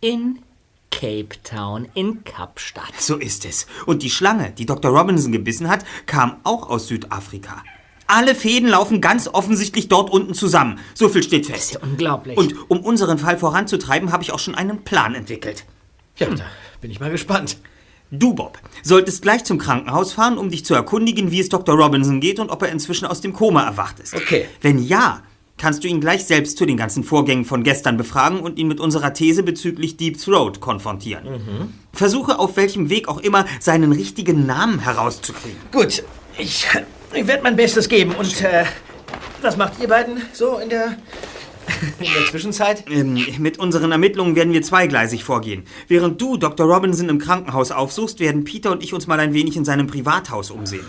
In Cape Town, in Kapstadt. So ist es. Und die Schlange, die Dr. Robinson gebissen hat, kam auch aus Südafrika. Alle Fäden laufen ganz offensichtlich dort unten zusammen. So viel steht Das ist fest. ja unglaublich. Und um unseren Fall voranzutreiben, habe ich auch schon einen Plan entwickelt. Ja, da bin ich mal gespannt. Du, Bob, solltest gleich zum Krankenhaus fahren, um dich zu erkundigen, wie es Dr. Robinson geht und ob er inzwischen aus dem Koma erwacht ist. Okay. Wenn ja, kannst du ihn gleich selbst zu den ganzen Vorgängen von gestern befragen und ihn mit unserer These bezüglich Deep Throat konfrontieren. Versuche auf welchem Weg auch immer seinen richtigen Namen herauszukriegen. Gut, ich, ich werde mein Bestes geben. Und äh, was macht ihr beiden so in der, in der Zwischenzeit? Ähm, mit unseren Ermittlungen werden wir zweigleisig vorgehen. Während du Dr. Robinson im Krankenhaus aufsuchst, werden Peter und ich uns mal ein wenig in seinem Privathaus umsehen.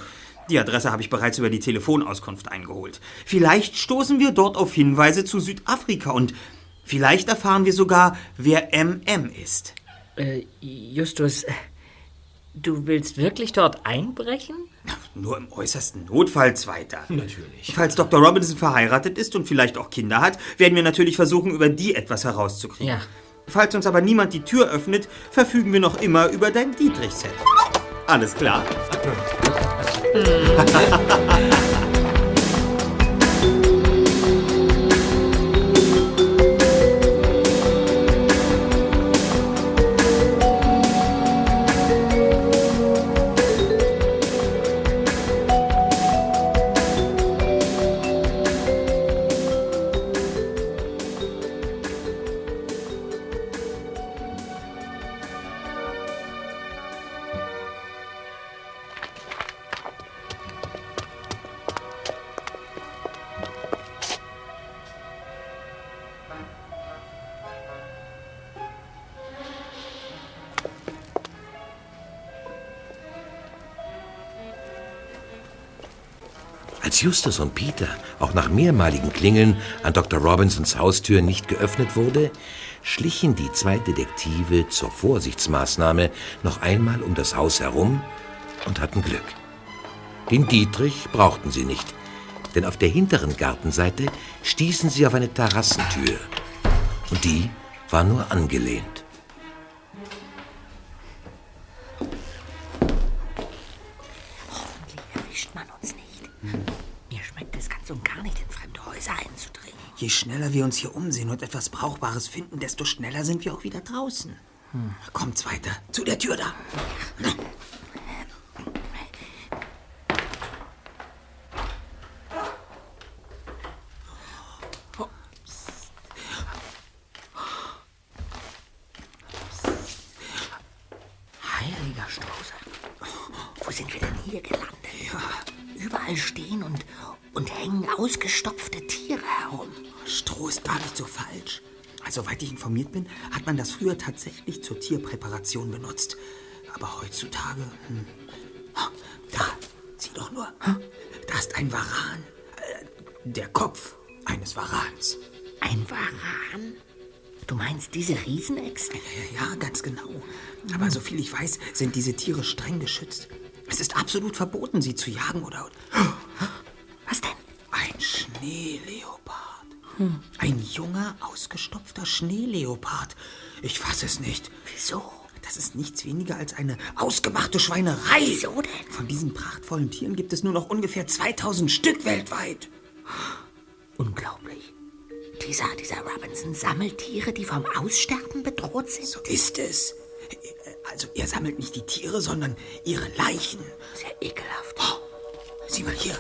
Die Adresse habe ich bereits über die Telefonauskunft eingeholt. Vielleicht stoßen wir dort auf Hinweise zu Südafrika und vielleicht erfahren wir sogar, wer MM ist. Äh, Justus, äh, du willst wirklich dort einbrechen? Nur im äußersten Notfall, Zweiter. Natürlich. Falls Dr. Robinson verheiratet ist und vielleicht auch Kinder hat, werden wir natürlich versuchen, über die etwas herauszukriegen. Ja. Falls uns aber niemand die Tür öffnet, verfügen wir noch immer über dein Dietrich-Set. Alles klar? Justus und Peter auch nach mehrmaligen Klingeln an Dr. Robinsons Haustür nicht geöffnet wurde, schlichen die zwei Detektive zur Vorsichtsmaßnahme noch einmal um das Haus herum und hatten Glück. Den Dietrich brauchten sie nicht, denn auf der hinteren Gartenseite stießen sie auf eine Terrassentür. Und die war nur angelehnt. Häuser einzudringen. Je schneller wir uns hier umsehen und etwas Brauchbares finden, desto schneller sind wir auch wieder draußen. Kommt's weiter. Zu der Tür da. Heiliger informiert bin, hat man das früher tatsächlich zur Tierpräparation benutzt. Aber heutzutage. Hm. Da, sieh doch nur. Da ist ein Varan. Äh, Der Kopf eines Varans. Ein Varan? Du meinst diese Riesenechse? Ja, ja, ganz genau. Aber soviel ich weiß, sind diese Tiere streng geschützt. Es ist absolut verboten, sie zu jagen oder. Was denn? Ein Schneeleopard. Ein junger, ausgestopfter Schneeleopard. Ich fasse es nicht. Wieso? Das ist nichts weniger als eine ausgemachte Schweinerei. Wieso denn? Von diesen prachtvollen Tieren gibt es nur noch ungefähr 2000 Stück weltweit. Unglaublich. Dieser, dieser Robinson sammelt Tiere, die vom Aussterben bedroht sind. So ist es. Also, er sammelt nicht die Tiere, sondern ihre Leichen. Sehr ekelhaft. Sieh mal hier.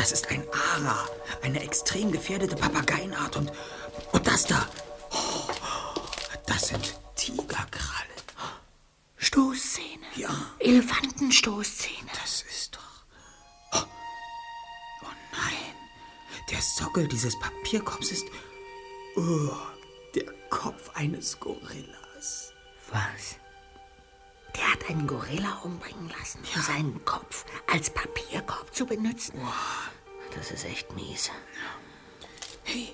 Das ist ein Ara, eine extrem gefährdete Papageienart. Und, und das da. Oh, das sind Tigerkrallen. Stoßzähne. Ja. Elefantenstoßzähne. Das ist doch. Oh, oh nein. Der Sockel dieses Papierkorbs ist. Oh, der Kopf eines Gorillas. Was? Der hat einen Gorilla umbringen lassen, um seinen Kopf als Papierkorb zu benutzen. Das ist echt mies. Hey,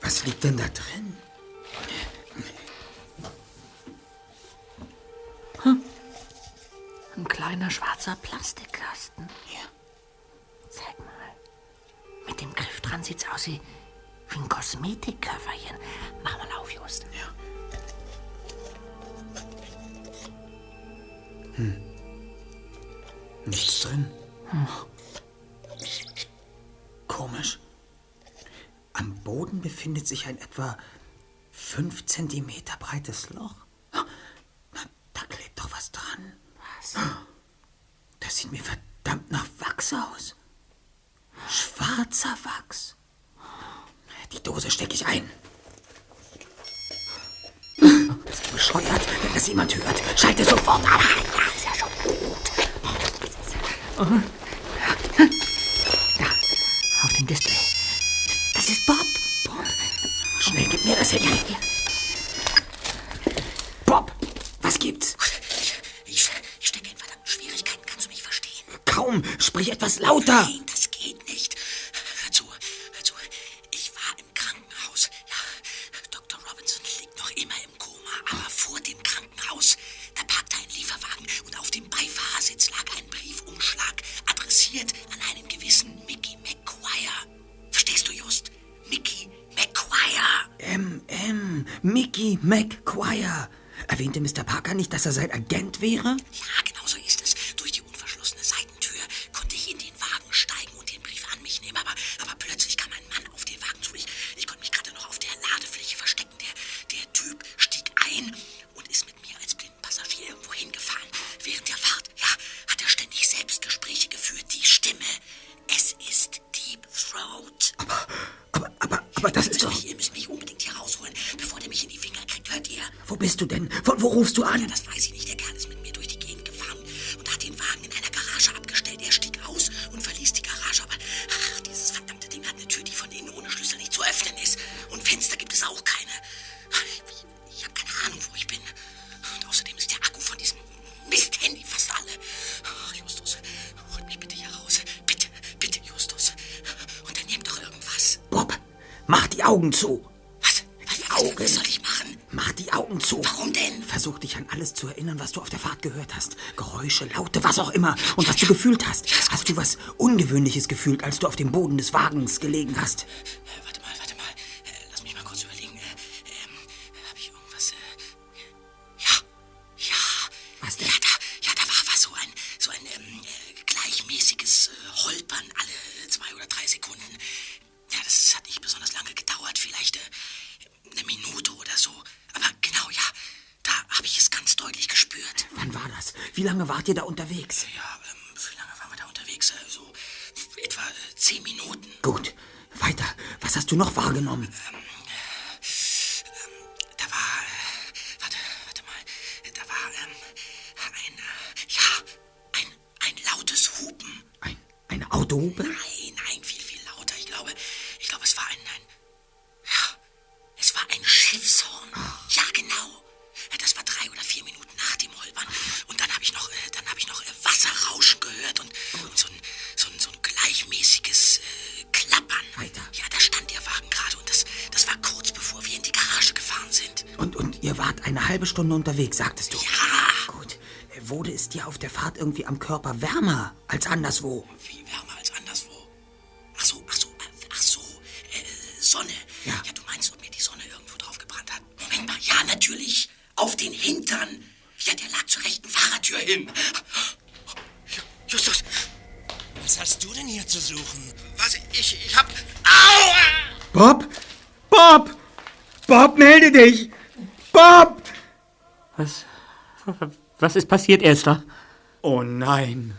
was liegt denn da drin? Ein kleiner schwarzer Plastikkasten. Ja. Zeig mal. Mit dem Griff dran sieht's aus wie, wie ein Kosmetikköfferchen. Mach mal auf, Just. Ja. Nichts drin. Komisch. Am Boden befindet sich ein etwa fünf Zentimeter breites Loch. Na, da klebt doch was dran. Was? Das sieht mir verdammt nach Wachs aus. Schwarzer Wachs. Die Dose stecke ich ein. Das ist bescheuert. Wenn das jemand hört, schalte sofort ab. Ja, ist ja schon gut. Dem Display. Das ist Bob. Bob. Schnell, gib mir das Handy. Bob, was gibt's? Ich, ich stecke in verdammten Schwierigkeiten. Kannst du mich verstehen? Kaum, sprich etwas lauter. Nein, Mickey McQuire. Erwähnte Mr. Parker nicht, dass er sein Agent wäre? Ja, genau so ist es. Durch die unverschlossene Seitentür konnte ich in den Wagen steigen und den Brief an mich nehmen, aber, aber plötzlich kam ein Mann auf den Wagen zu. Ich, ich konnte mich gerade noch auf der Ladefläche verstecken. Der, der Typ stieg ein und ist mit mir als blinden Passagier irgendwo hingefahren. Während der Fahrt, ja, hat er ständig Selbstgespräche geführt. Die Stimme. Es ist Deep Throat. Aber, aber, aber das ist doch... bist du denn? Von wo rufst du an? Ja, das weiß ich nicht. Der Kerl ist mit mir durch die Gegend gefahren und hat den Wagen in einer Garage abgestellt. Er stieg aus und verließ die Garage, aber ach, dieses verdammte Ding hat eine Tür, die von innen ohne Schlüssel nicht zu öffnen ist. Und Fenster gibt es auch keine. Ich habe keine Ahnung, wo ich bin. Und außerdem ist der Akku von diesem Misthandy fast alle. Ach, Justus, hol mich bitte hier raus. Bitte, bitte, Justus. Und dann nehmt doch irgendwas. Bob, mach die Augen zu. Alles zu erinnern, was du auf der Fahrt gehört hast. Geräusche, Laute, was auch immer. Und was du gefühlt hast. Hast du was Ungewöhnliches gefühlt, als du auf dem Boden des Wagens gelegen hast? Und, und ihr wart eine halbe Stunde unterwegs, sagtest du? Ja. Gut. Wurde es dir auf der Fahrt irgendwie am Körper wärmer als anderswo? Wie wärmer als anderswo. Ach so, ach so, äh, ach so, äh, Sonne. Ja. Ja, du meinst, ob mir die Sonne irgendwo drauf gebrannt hat? Moment mal, ja, natürlich. Auf den Hintern. Ja, der lag zur rechten Fahrertür hin. Justus. Was hast du denn hier zu suchen? Was? Ich, ich hab... Aua! Bob? Bob! Bob, melde dich! Bob! Was? Was ist passiert, Esther? Oh nein.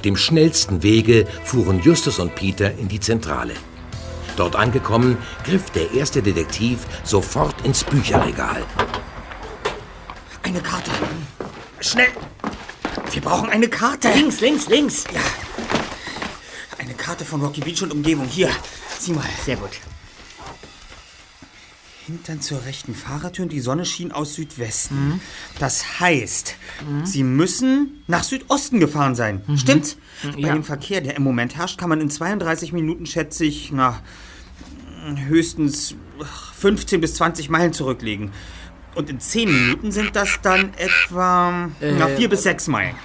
Auf dem schnellsten Wege fuhren Justus und Peter in die Zentrale. Dort angekommen, griff der erste Detektiv sofort ins Bücherregal. Eine Karte. Schnell! Wir brauchen eine Karte. Links, links, links. Ja. Eine Karte von Rocky Beach und Umgebung. Hier, sieh mal. Sehr gut. Hintern zur rechten Fahrertür und die Sonne schien aus Südwesten. Das heißt, Sie müssen nach Südosten gefahren sein. Stimmt's? Bei Ja. dem Verkehr, der im Moment herrscht, kann man in 32 Minuten, schätze ich, na, höchstens 15 bis 20 Meilen zurücklegen. Und in 10 Minuten sind das dann etwa na, 4 bis 6 Meilen.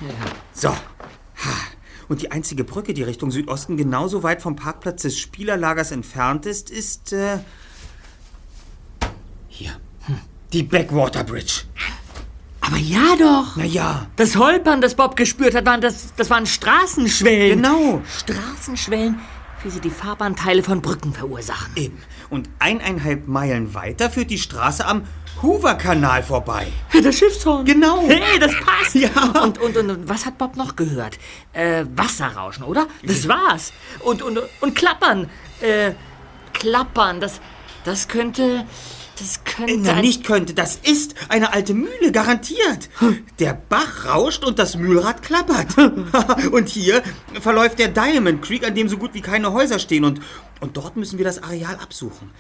So. Ha. Und die einzige Brücke, die Richtung Südosten genauso weit vom Parkplatz des Spielerlagers entfernt ist, ist äh, hier. Hm. Die Backwater Bridge. Aber ja doch. Na ja. Das Holpern, das Bob gespürt hat, waren das, das waren Straßenschwellen. Genau. Straßenschwellen, wie sie die Fahrbahnteile von Brücken verursachen. Eben. Und eineinhalb Meilen weiter führt die Straße am Hoover-Kanal vorbei. Das Schiffshorn. Genau. Hey, das passt. Ja. Und, und, und, und was hat Bob noch gehört? Äh, Wasserrauschen, oder? Das war's. Und, und, und Klappern. Äh, Klappern, das, das könnte, das könnte Na, ein- nicht könnte, das ist eine alte Mühle, garantiert. Der Bach rauscht und das Mühlrad klappert. und hier verläuft der Diamond Creek, an dem so gut wie keine Häuser stehen. Und, und dort müssen wir das Areal absuchen.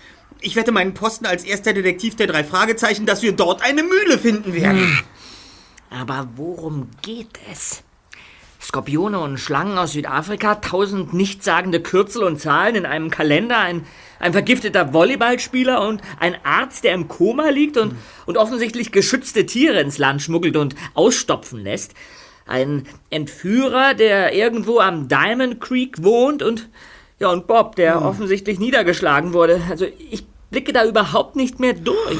Ich wette meinen Posten als erster Detektiv der drei Fragezeichen, dass wir dort eine Mühle finden werden. Aber worum geht es? Skorpione und Schlangen aus Südafrika, tausend nichtssagende Kürzel und Zahlen in einem Kalender, ein, ein vergifteter Volleyballspieler und ein Arzt, der im Koma liegt und, und offensichtlich geschützte Tiere ins Land schmuggelt und ausstopfen lässt. Ein Entführer, der irgendwo am Diamond Creek wohnt und, ja, und Bob, der offensichtlich niedergeschlagen wurde. Also ich blicke da überhaupt nicht mehr durch.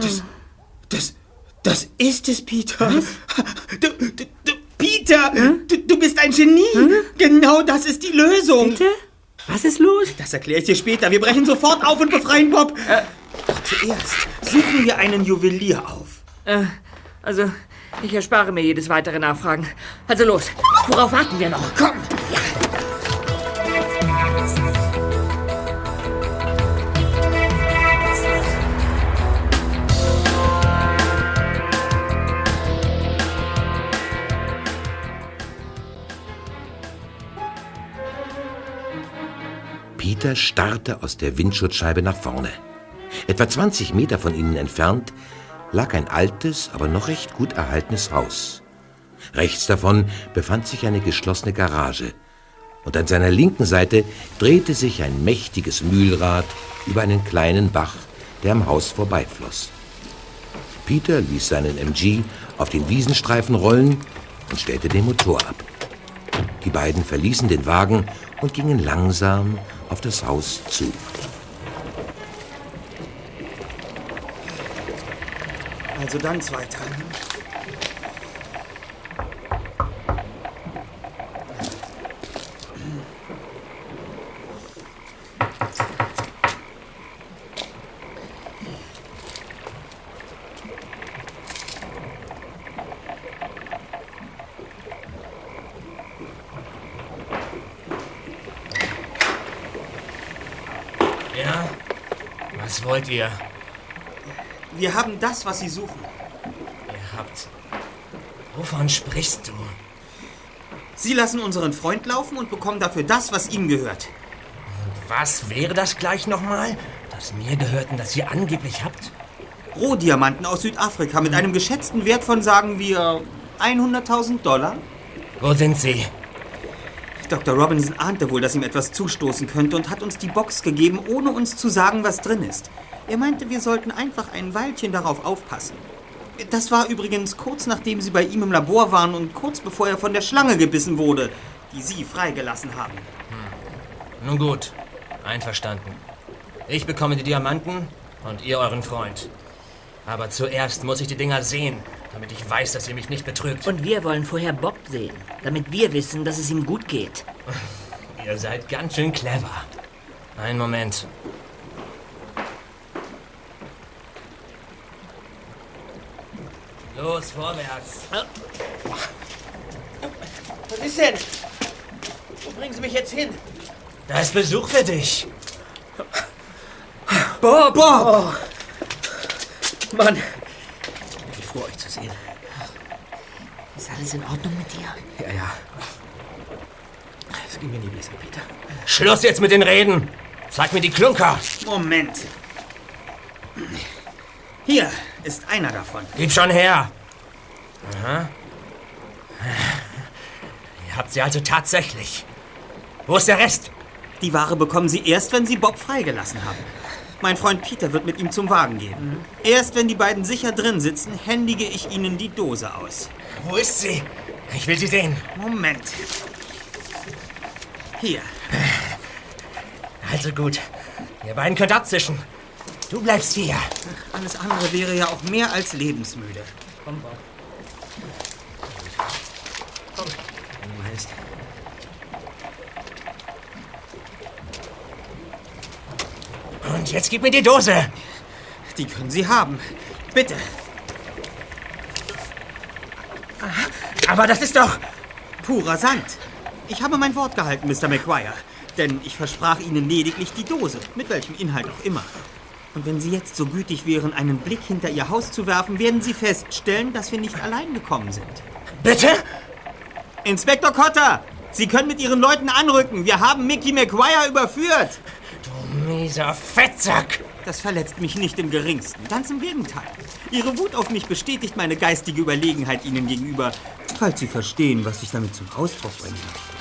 Das, das, das ist es, Peter. Du, du, du, Peter, du, du bist ein Genie. Genau das ist die Lösung. Bitte? Was ist los? Das erkläre ich dir später. Wir brechen sofort auf und befreien Bob. Doch zuerst suchen wir einen Juwelier auf. Äh, also, ich erspare mir jedes weitere Nachfragen. Also los, worauf warten wir noch? Komm. Peter starrte aus der Windschutzscheibe nach vorne. Etwa 20 Meter von ihnen entfernt lag ein altes, aber noch recht gut erhaltenes Haus. Rechts davon befand sich eine geschlossene Garage. Und an seiner linken Seite drehte sich ein mächtiges Mühlrad über einen kleinen Bach, der am Haus vorbeifloss. Peter ließ seinen MG auf den Wiesenstreifen rollen und stellte den Motor ab. Die beiden verließen den Wagen und gingen langsam auf das Haus zu. Also dann zweiter. Ja? Was wollt ihr? Wir haben das, was Sie suchen. Ihr habt. Wovon sprichst du? Sie lassen unseren Freund laufen und bekommen dafür das, was ihm gehört. Was wäre das gleich nochmal? Das mir gehörten, das ihr angeblich habt? Rohdiamanten aus Südafrika mit einem geschätzten Wert von, sagen wir, 100.000 Dollar. Wo sind sie? Dr. Robinson ahnte wohl, dass ihm etwas zustoßen könnte und hat uns die Box gegeben, ohne uns zu sagen, was drin ist. Er meinte, wir sollten einfach ein Weilchen darauf aufpassen. Das war übrigens kurz nachdem Sie bei ihm im Labor waren und kurz bevor er von der Schlange gebissen wurde, die Sie freigelassen haben. Nun gut, einverstanden. Ich bekomme die Diamanten und ihr euren Freund. Aber zuerst muss ich die Dinger sehen, damit ich weiß, dass ihr mich nicht betrügt. Und wir wollen vorher Bob sehen, damit wir wissen, dass es ihm gut geht. Ihr seid ganz schön clever. Einen Moment. Los, vorwärts. Was ist denn? Wo bringen Sie mich jetzt hin? Da ist Besuch für dich. Bob! Bob! Mann, sehen. Ist alles in Ordnung mit dir? Ja, ja. Es ging mir nie besser, Peter. Schluss jetzt mit den Reden. Zeig mir die Klunker. Moment. Hier ist einer davon. Gib schon her. Aha. Ihr habt sie also tatsächlich. Wo ist der Rest? Die Ware bekommen Sie erst, wenn Sie Bob freigelassen haben. Mein Freund Peter wird mit ihm zum Wagen gehen. Erst wenn die beiden sicher drin sitzen, händige ich Ihnen die Dose aus. Wo ist sie? Ich will sie sehen. Moment. Hier. Also gut. Ihr beiden könnt abzischen. Du bleibst hier. Alles andere wäre ja auch mehr als lebensmüde. Komm, Bob. Und jetzt gib mir die Dose. Die können Sie haben. Bitte. Aber das ist doch... Purer Sand. Ich habe mein Wort gehalten, Mr. McGuire. Denn ich versprach Ihnen lediglich die Dose, mit welchem Inhalt auch immer. Und wenn Sie jetzt so gütig wären, einen Blick hinter Ihr Haus zu werfen, werden Sie feststellen, dass wir nicht allein gekommen sind. Bitte? Inspektor Cotter, Sie können mit Ihren Leuten anrücken. Wir haben Mickey McGuire überführt. Mieser Fettsack. Das verletzt mich nicht im geringsten. Ganz im Gegenteil. Ihre Wut auf mich bestätigt meine geistige Überlegenheit Ihnen gegenüber. Falls Sie verstehen, was ich damit zum Ausdruck bringen möchte.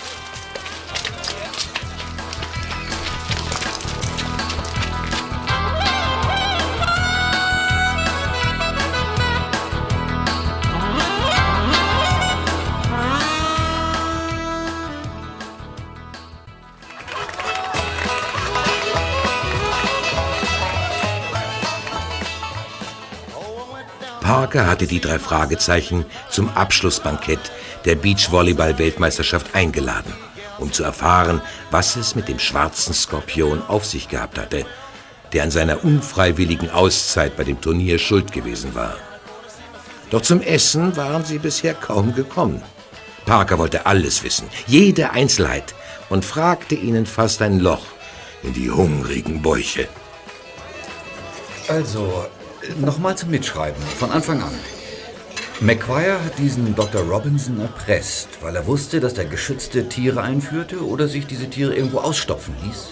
Parker hatte die drei Fragezeichen zum Abschlussbankett der Beachvolleyball-Weltmeisterschaft eingeladen, um zu erfahren, was es mit dem schwarzen Skorpion auf sich gehabt hatte, der an seiner unfreiwilligen Auszeit bei dem Turnier schuld gewesen war. Doch zum Essen waren sie bisher kaum gekommen. Parker wollte alles wissen, jede Einzelheit, und fragte ihnen fast ein Loch in die hungrigen Bäuche. Also, nochmal zum Mitschreiben, von Anfang an. McQuire hat diesen Dr. Robinson erpresst, weil er wusste, dass er geschützte Tiere einführte oder sich diese Tiere irgendwo ausstopfen ließ.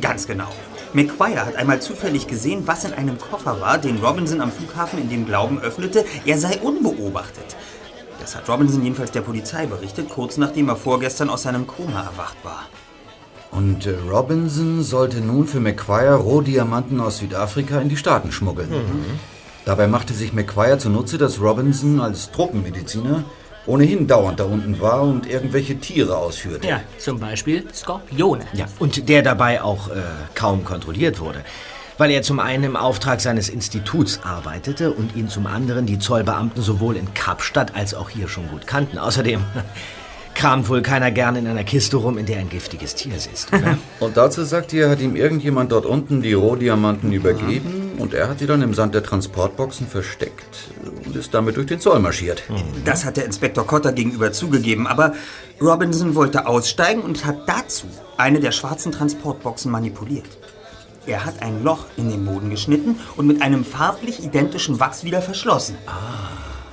Ganz genau. McQuire hat einmal zufällig gesehen, was in einem Koffer war, den Robinson am Flughafen in dem Glauben öffnete, er sei unbeobachtet. Das hat Robinson jedenfalls der Polizei berichtet, kurz nachdem er vorgestern aus seinem Koma erwacht war. Und äh, Robinson sollte nun für McQuire Rohdiamanten aus Südafrika in die Staaten schmuggeln. Dabei machte sich McQuire zunutze, dass Robinson als Truppenmediziner ohnehin dauernd da unten war und irgendwelche Tiere ausführte. Ja, zum Beispiel Skorpione. Ja, und der dabei auch äh, kaum kontrolliert wurde. Weil er zum einen im Auftrag seines Instituts arbeitete und ihn zum anderen die Zollbeamten sowohl in Kapstadt als auch hier schon gut kannten. Außerdem kramt wohl keiner gern in einer Kiste rum, in der ein giftiges Tier sitzt, oder? Und dazu sagt ihr, hat ihm irgendjemand dort unten die Rohdiamanten übergeben und er hat sie dann im Sand der Transportboxen versteckt und ist damit durch den Zoll marschiert. Das hat der Inspektor Cotter gegenüber zugegeben, aber Robinson wollte aussteigen und hat dazu eine der schwarzen Transportboxen manipuliert. Er hat ein Loch in den Boden geschnitten und mit einem farblich identischen Wachs wieder verschlossen.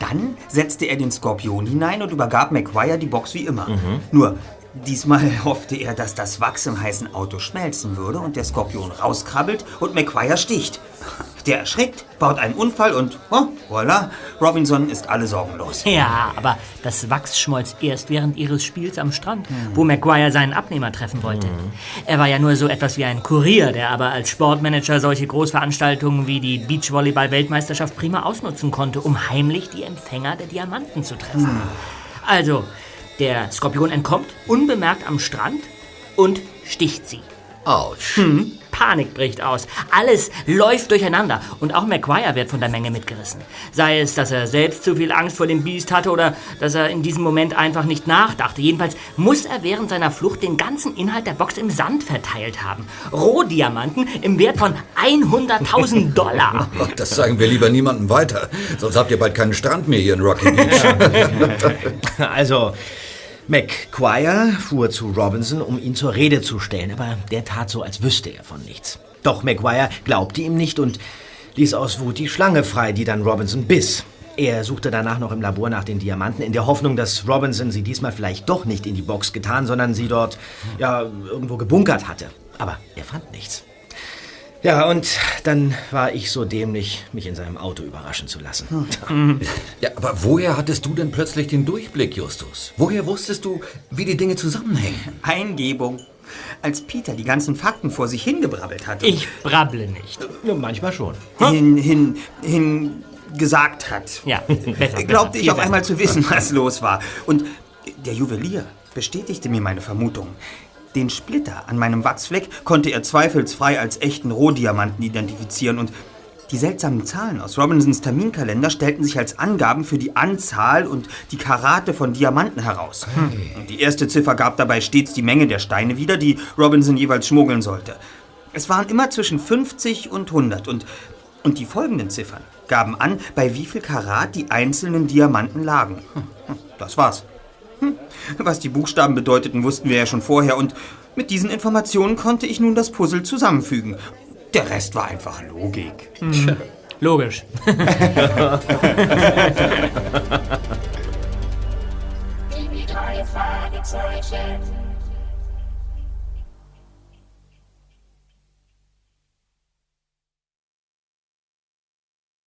Dann setzte er den Skorpion hinein und übergab McGuire die Box wie immer. Nur, diesmal hoffte er, dass das Wachs im heißen Auto schmelzen würde und der Skorpion rauskrabbelt und McGuire sticht. Der erschrickt, baut einen Unfall und, oh, voilà, Robinson ist alle sorgenlos. Ja, aber das Wachs schmolz erst während ihres Spiels am Strand, wo Maguire seinen Abnehmer treffen wollte. Er war ja nur so etwas wie ein Kurier, der aber als Sportmanager solche Großveranstaltungen wie die Beachvolleyball-Weltmeisterschaft prima ausnutzen konnte, um heimlich die Empfänger der Diamanten zu treffen. Also, der Skorpion entkommt unbemerkt am Strand und sticht sie. Autsch. Panik bricht aus. Alles läuft durcheinander. Und auch McGuire wird von der Menge mitgerissen. Sei es, dass er selbst zu viel Angst vor dem Biest hatte oder dass er in diesem Moment einfach nicht nachdachte. Jedenfalls muss er während seiner Flucht den ganzen Inhalt der Box im Sand verteilt haben. Rohdiamanten im Wert von 100.000 Dollar. Das sagen wir lieber niemandem weiter, sonst habt ihr bald keinen Strand mehr hier in Rocky Beach. Also, McQuire fuhr zu Robinson, um ihn zur Rede zu stellen, aber der tat so, als wüsste er von nichts. Doch McQuire glaubte ihm nicht und ließ aus Wut die Schlange frei, die dann Robinson biss. Er suchte danach noch im Labor nach den Diamanten, in der Hoffnung, dass Robinson sie diesmal vielleicht doch nicht in die Box getan, sondern sie dort, ja, irgendwo gebunkert hatte. Aber er fand nichts. Ja, und dann war ich so dämlich, mich in seinem Auto überraschen zu lassen. Ja, aber woher hattest du denn plötzlich den Durchblick, Justus? Woher wusstest du, wie die Dinge zusammenhängen? Eingebung. Als Peter die ganzen Fakten vor sich hingebrabbelt hatte. Ich brabble nicht. Ja, manchmal schon. hin, hin, hin gesagt hat. Ja, besser, Glaubte besser, ich auf einmal zu wissen, was los war. Und der Juwelier bestätigte mir meine Vermutung. Den Splitter an meinem Wachsfleck konnte er zweifelsfrei als echten Rohdiamanten identifizieren und die seltsamen Zahlen aus Robinsons Terminkalender stellten sich als Angaben für die Anzahl und die Karate von Diamanten heraus. Und die erste Ziffer gab dabei stets die Menge der Steine wieder, die Robinson jeweils schmuggeln sollte. Es waren immer zwischen 50 und 100 und, und die folgenden Ziffern gaben an, bei wie viel Karat die einzelnen Diamanten lagen. Hm, Das war's. Hm, Was die Buchstaben bedeuteten, wussten wir ja schon vorher und mit diesen Informationen konnte ich nun das Puzzle zusammenfügen. Der Rest war einfach Logik. Logisch. Die drei Fragezeichen.